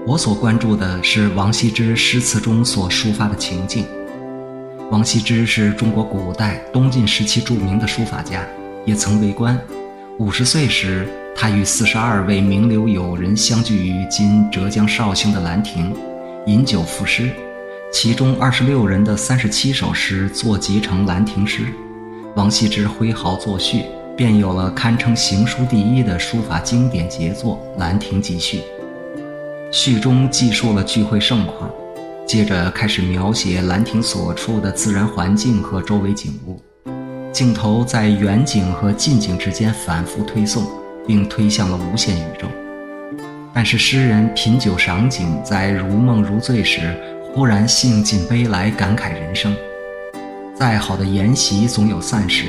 我所关注的是王羲之诗词中所抒发的情境。王羲之是中国古代东晋时期著名的书法家，也曾为官。五十岁时，他与四十二位名流友人相聚于今浙江绍兴的兰亭，饮酒赋诗。其中二十六人的三十七首诗作集成《兰亭诗》，王羲之挥毫作序，便有了堪称行书第一的书法经典杰作《兰亭集序》。序中记述了聚会盛况，接着开始描写兰亭所处的自然环境和周围景物，镜头在远景和近景之间反复推送，并推向了无限宇宙。但是诗人品酒赏景，在如梦如醉时，忽然兴尽悲来，感慨人生。再好的筵席总有散时，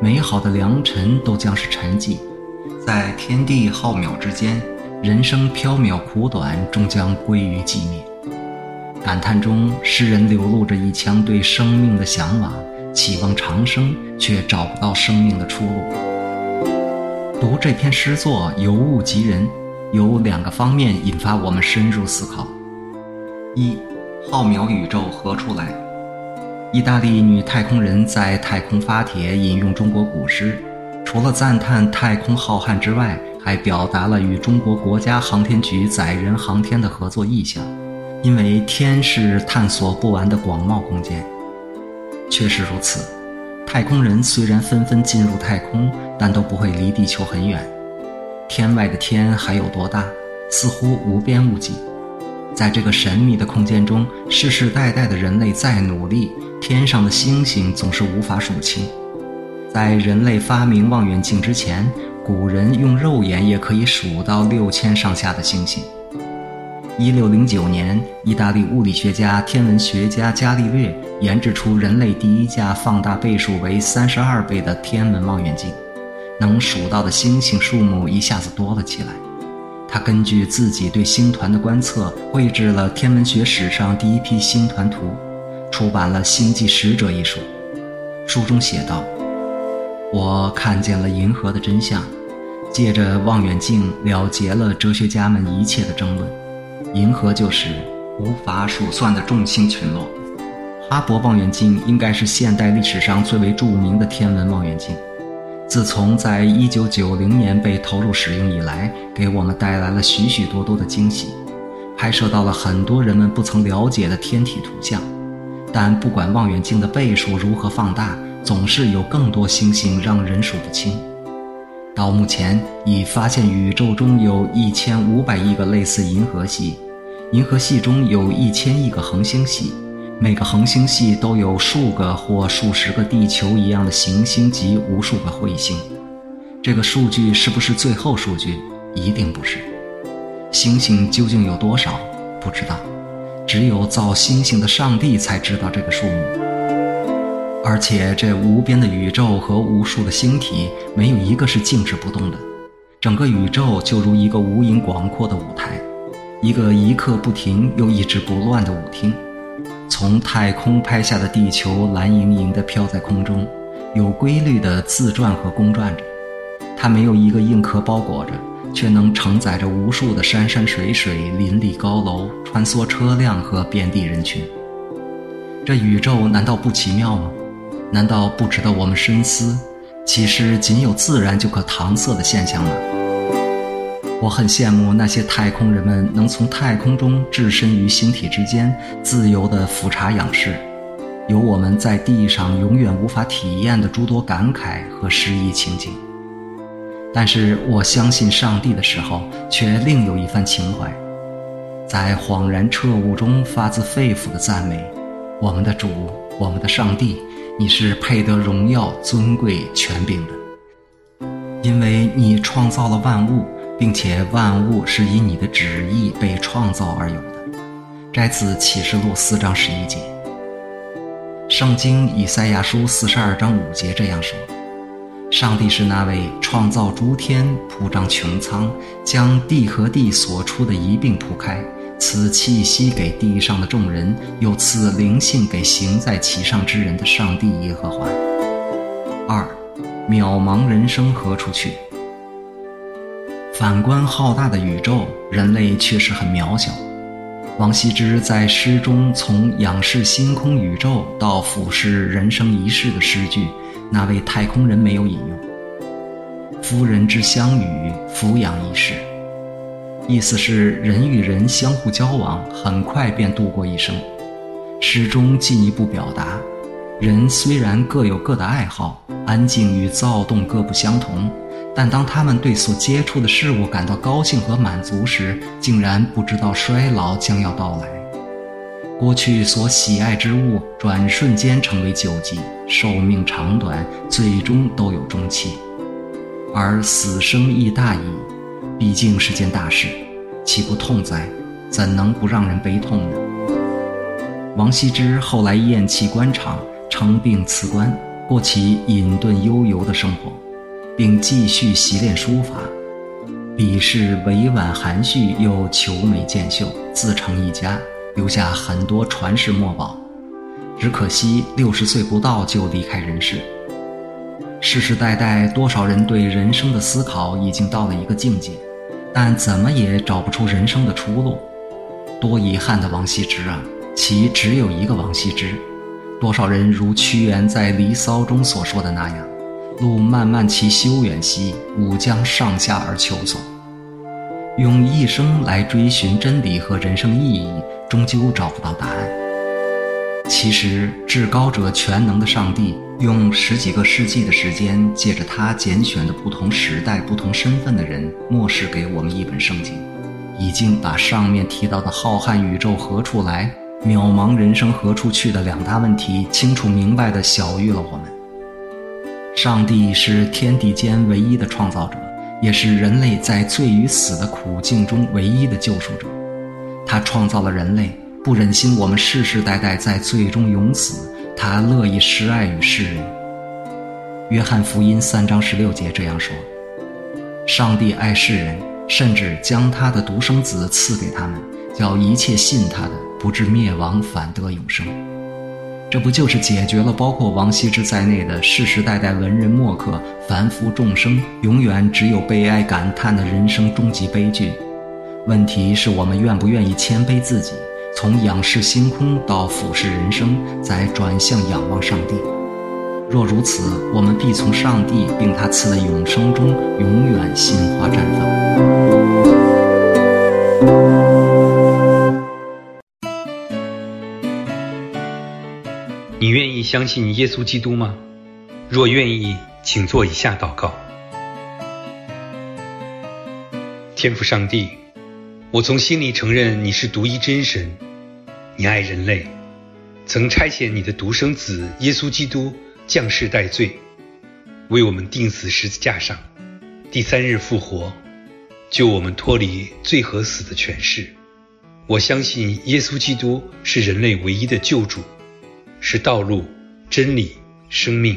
美好的良辰都将是沉寂，在天地浩渺之间。人生飘渺苦短，终将归于寂灭。感叹中，诗人流露着一腔对生命的向往，期望长生，却找不到生命的出路。读这篇诗作，尤物及人，有两个方面引发我们深入思考：一，浩渺宇宙何处来？意大利女太空人在太空发帖引用中国古诗，除了赞叹太空浩瀚之外，还表达了与中国国家航天局载人航天的合作意向，因为天是探索不完的广袤空间。确实如此，太空人虽然纷纷进入太空，但都不会离地球很远。天外的天还有多大？似乎无边无际。在这个神秘的空间中，世世代代的人类再努力，天上的星星总是无法数清。在人类发明望远镜之前，古人用肉眼也可以数到六千上下的星星。一六零九年，意大利物理学家、天文学家伽利略研制出人类第一架放大倍数为三十二倍的天文望远镜，能数到的星星数目一下子多了起来。他根据自己对星团的观测，绘制了天文学史上第一批星团图，出版了《星际使者》一书。书中写道。我看见了银河的真相，借着望远镜了结了哲学家们一切的争论。银河就是无法数算的众星群落。哈勃望远镜应该是现代历史上最为著名的天文望远镜。自从在一九九零年被投入使用以来，给我们带来了许许多多的惊喜，拍摄到了很多人们不曾了解的天体图像。但不管望远镜的倍数如何放大，总是有更多星星让人数不清。到目前，已发现宇宙中有一千五百亿个类似银河系，银河系中有一千亿个恒星系，每个恒星系都有数个或数十个地球一样的行星及无数个彗星。这个数据是不是最后数据？一定不是。星星究竟有多少？不知道，只有造星星的上帝才知道这个数目。而且，这无边的宇宙和无数的星体，没有一个是静止不动的。整个宇宙就如一个无垠广阔的舞台，一个一刻不停又一直不乱的舞厅。从太空拍下的地球蓝盈盈地飘在空中，有规律地自转和公转着。它没有一个硬壳包裹着，却能承载着无数的山山水水、林立高楼、穿梭车辆和遍地人群。这宇宙难道不奇妙吗？难道不值得我们深思？岂是仅有自然就可搪塞的现象吗？我很羡慕那些太空人们能从太空中置身于星体之间，自由地俯察仰视。有我们在地上永远无法体验的诸多感慨和诗意情景。但是我相信上帝的时候，却另有一番情怀，在恍然彻悟中发自肺腑的赞美我们的主，我们的上帝，你是配得荣耀、尊贵、权柄的，因为你创造了万物，并且万物是以你的旨意被创造而有的。摘自启示录四章十一节。圣经以赛亚书四十二章五节这样说。上帝是那位创造诸天、铺张穹苍、将地和地所出的一并铺开，赐气息给地上的众人，又赐灵性给行在其上之人的上帝耶和华。二，渺茫人生何处去？反观浩大的宇宙，人类却是很渺小。王羲之在诗中从仰视星空宇宙到俯视人生一世的诗句。那位太空人没有引用“夫人之相与，俯仰一世”，意思是人与人相互交往，很快便度过一生。诗中进一步表达，人虽然各有各的爱好，安静与躁动各不相同，但当他们对所接触的事物感到高兴和满足时，竟然不知道衰老将要到来。过去所喜爱之物，转瞬间成为旧迹，寿命长短，最终都有终期。而死生亦大矣，毕竟是件大事，岂不痛哉？怎能不让人悲痛呢？王羲之后来厌弃官场，称病辞官，过起隐遁悠游的生活，并继续习练书法，笔势委婉含蓄又求美见秀，自成一家。留下很多传世墨宝，只可惜六十岁不到就离开人世。世世代代多少人对人生的思考已经到了一个境界，但怎么也找不出人生的出路。多遗憾的王羲之啊！其只有一个王羲之。多少人如屈原在《离骚》中所说的那样：“路漫漫其修远兮，吾将上下而求索。”用一生来追寻真理和人生意义，终究找不到答案。其实，至高者全能的上帝用十几个世纪的时间，借着他拣选的不同时代、不同身份的人，默示给我们一本圣经，已经把上面提到的浩瀚宇宙何处来、渺茫人生何处去的两大问题，清楚明白地晓諭了我们。上帝是天地间唯一的创造者。也是人类在罪与死的苦境中唯一的救赎者。他创造了人类，不忍心我们世世代代在罪中永死，他乐意施爱于世人。约翰福音三章十六节这样说：“上帝爱世人，甚至将他的独生子赐给他们，叫一切信他的不至灭亡，反得永生。”这不就是解决了包括王羲之在内的世世代代文人墨客、凡夫众生永远只有悲哀感叹的人生终极悲剧？问题是我们愿不愿意谦卑自己，从仰视星空到俯视人生，再转向仰望上帝？若如此，我们必从上帝并他赐的永生中永远心花绽放。愿意相信耶稣基督吗？若愿意，请做以下祷告。天父上帝，我从心里承认你是独一真神，你爱人类，曾差遣你的独生子耶稣基督降世代罪，为我们钉死十字架上，第三日复活，救我们脱离罪和死的权势。我相信耶稣基督是人类唯一的救主。是道路、真理、生命，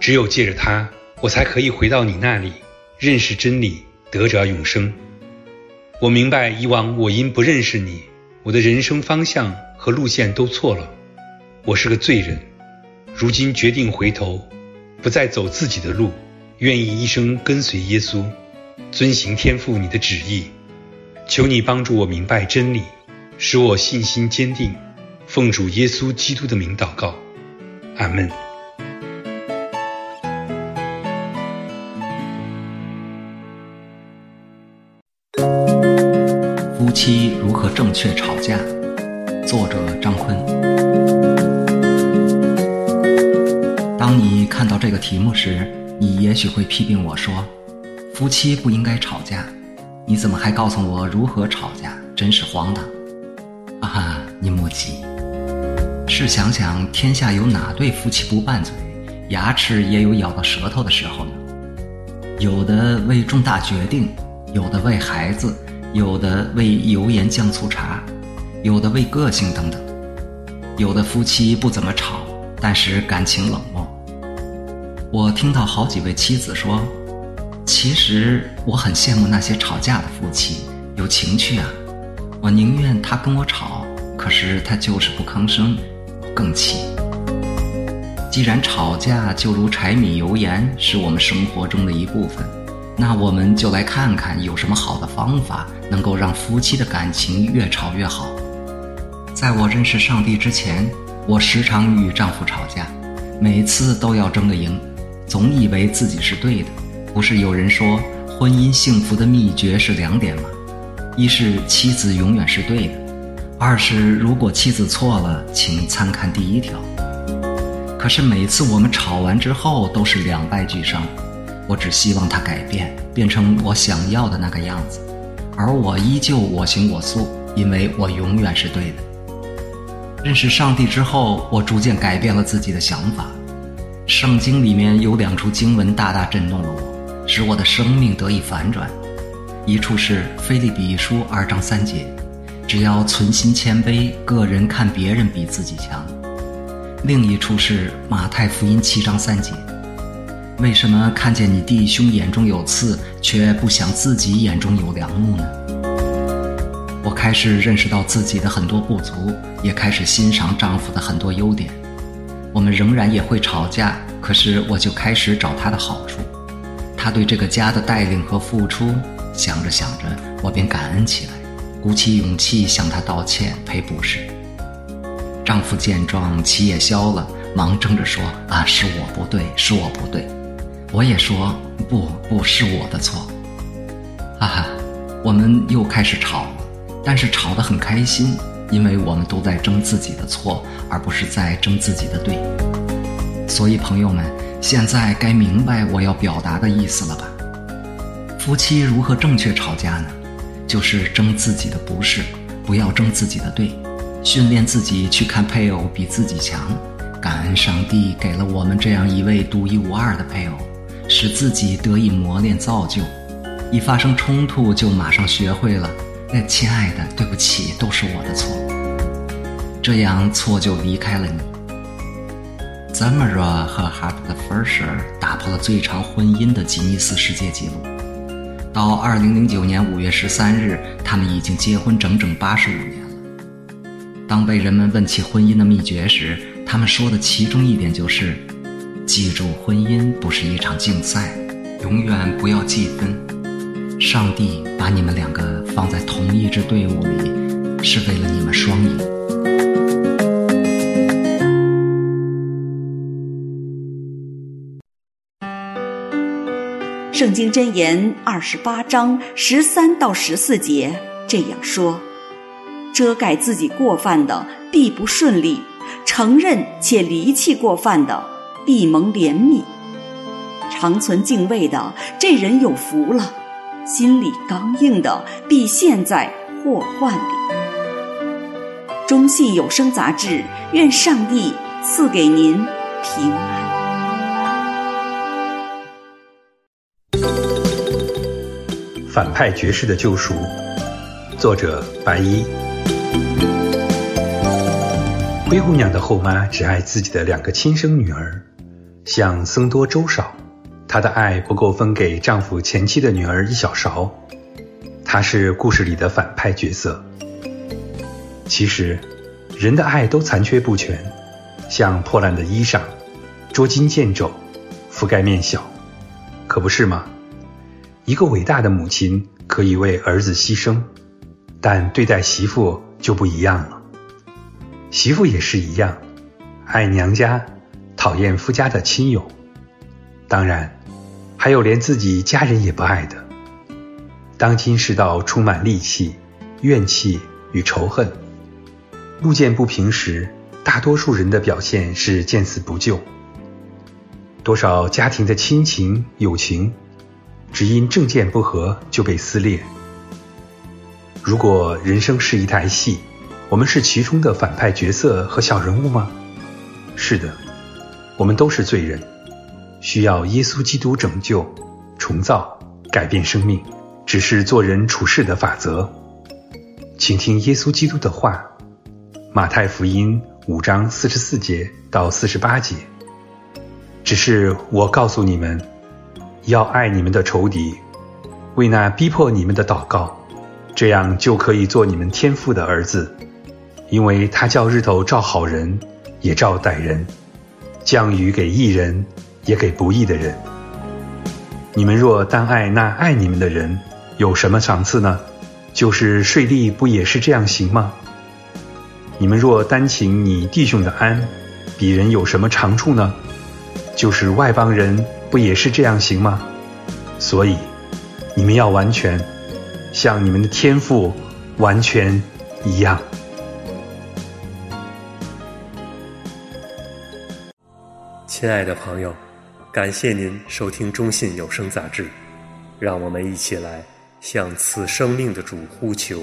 只有借着它，我才可以回到你那里，认识真理，得着永生。我明白以往我因不认识你，我的人生方向和路线都错了。我是个罪人，如今决定回头，不再走自己的路，愿意一生跟随耶稣，遵行天父你的旨意。求你帮助我明白真理，使我信心坚定。奉主耶稣基督的名祷告，阿门。夫妻如何正确吵架？作者张坤。当你看到这个题目时，你也许会批评我说：“夫妻不应该吵架，你怎么还告诉我如何吵架？真是荒唐！”哈哈，你莫急，试想想，天下有哪对夫妻不拌嘴，牙齿也有咬到舌头的时候呢？有的为重大决定，有的为孩子，有的为油盐酱醋茶，有的为个性等等。有的夫妻不怎么吵，但是感情冷漠。我听到好几位妻子说：“其实我很羡慕那些吵架的夫妻，有情趣啊。我宁愿他跟我吵，可是他就是不吭声，更气。”既然吵架就如柴米油盐是我们生活中的一部分，那我们就来看看有什么好的方法能够让夫妻的感情越吵越好。在我认识上帝之前，我时常与丈夫吵架，每次都要争个赢，总以为自己是对的。不是有人说婚姻幸福的秘诀是两点吗？一是妻子永远是对的，二是如果妻子错了，请参看第一条。可是每次我们吵完之后都是两败俱伤，我只希望她改变，变成我想要的那个样子，而我依旧我行我素，因为我永远是对的。认识上帝之后，我逐渐改变了自己的想法。圣经里面有两处经文大大震动了我，使我的生命得以反转。一处是腓立比书二章三节，只要存心谦卑，个人看别人比自己强。另一处是马太福音七章三节，为什么看见你弟兄眼中有刺，却不想自己眼中有梁木呢？我开始认识到自己的很多不足，也开始欣赏丈夫的很多优点。我们仍然也会吵架，可是我就开始找他的好处，他对这个家的带领和付出，想着想着，我便感恩起来，鼓起勇气向他道歉赔不是。丈夫见状，气也消了，忙争着说：“啊，是我不对，是我不对。”我也说：“不，不是我的错。”哈哈，我们又开始吵了，但是吵得很开心，因为我们都在争自己的错，而不是在争自己的对。所以，朋友们，现在该明白我要表达的意思了吧？夫妻如何正确吵架呢？就是争自己的不是，不要争自己的对。训练自己去看配偶比自己强，感恩上帝给了我们这样一位独一无二的配偶，使自己得以磨练造就。一发生冲突就马上学会了，哎，亲爱的，对不起，都是我的错。这样错就离开了你。Zamora 和 Hart 的 Fisher 打破了最长婚姻的吉尼斯世界纪录。到二零零九年五月十三日，他们已经结婚整整八十五年了。当被人们问起婚姻的秘诀时，他们说的其中一点就是：记住，婚姻不是一场竞赛，永远不要计分。上帝把你们两个放在同一支队伍里，是为了你们双赢。圣经箴言二十八章十三到十四节这样说。遮盖自己过犯的必不顺利，承认且离弃过犯的必蒙怜悯。常存敬畏的这人有福了，心里刚硬的必陷在祸患里。中信有声杂志，愿上帝赐给您平安。反派爵士的救赎，作者白衣。灰姑娘的后妈只爱自己的两个亲生女儿，像僧多粥少，她的爱不够分给丈夫前妻的女儿一小勺。她是故事里的反派角色。其实，人的爱都残缺不全，像破烂的衣裳，捉襟见肘，覆盖面小，可不是吗？一个伟大的母亲可以为儿子牺牲，但对待媳妇就不一样了。媳妇也是一样，爱娘家，讨厌夫家的亲友，当然，还有连自己家人也不爱的。当今世道充满戾气、怨气与仇恨，路见不平时，大多数人的表现是见死不救。多少家庭的亲情、友情，只因政见不合就被撕裂。如果人生是一台戏，我们是其中的反派角色和小人物吗？是的，我们都是罪人，需要耶稣基督拯救、重造、改变生命，只是做人处事的法则。请听耶稣基督的话，《马太福音》五章四十四节到四十八节。只是我告诉你们，要爱你们的仇敌，为那逼迫你们的祷告。这样就可以做你们天父的儿子，因为他叫日头照好人，也照歹人；降雨给义人，也给不义的人。你们若单爱那爱你们的人，有什么赏赐呢？就是税吏不也是这样行吗？你们若单请你弟兄的安，比人有什么长处呢？就是外邦人不也是这样行吗？所以，你们要完全。像你们的天赋完全一样。亲爱的朋友，感谢您收听中信有声杂志，让我们一起来向此生命的主呼求。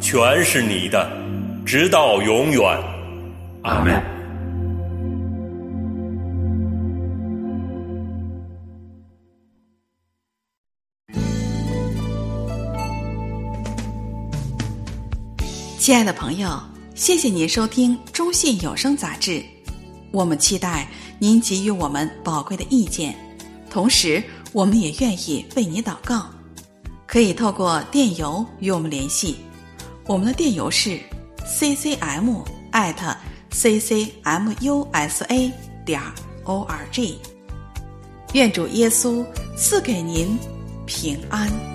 全是你的，直到永远。阿门。亲爱的朋友，谢谢您收听中信有声杂志，我们期待您给予我们宝贵的意见，同时我们也愿意为您祷告，可以透过电邮与我们联系，我们的电邮是 ccm at ccmusa 点 org，愿主耶稣赐给您平安。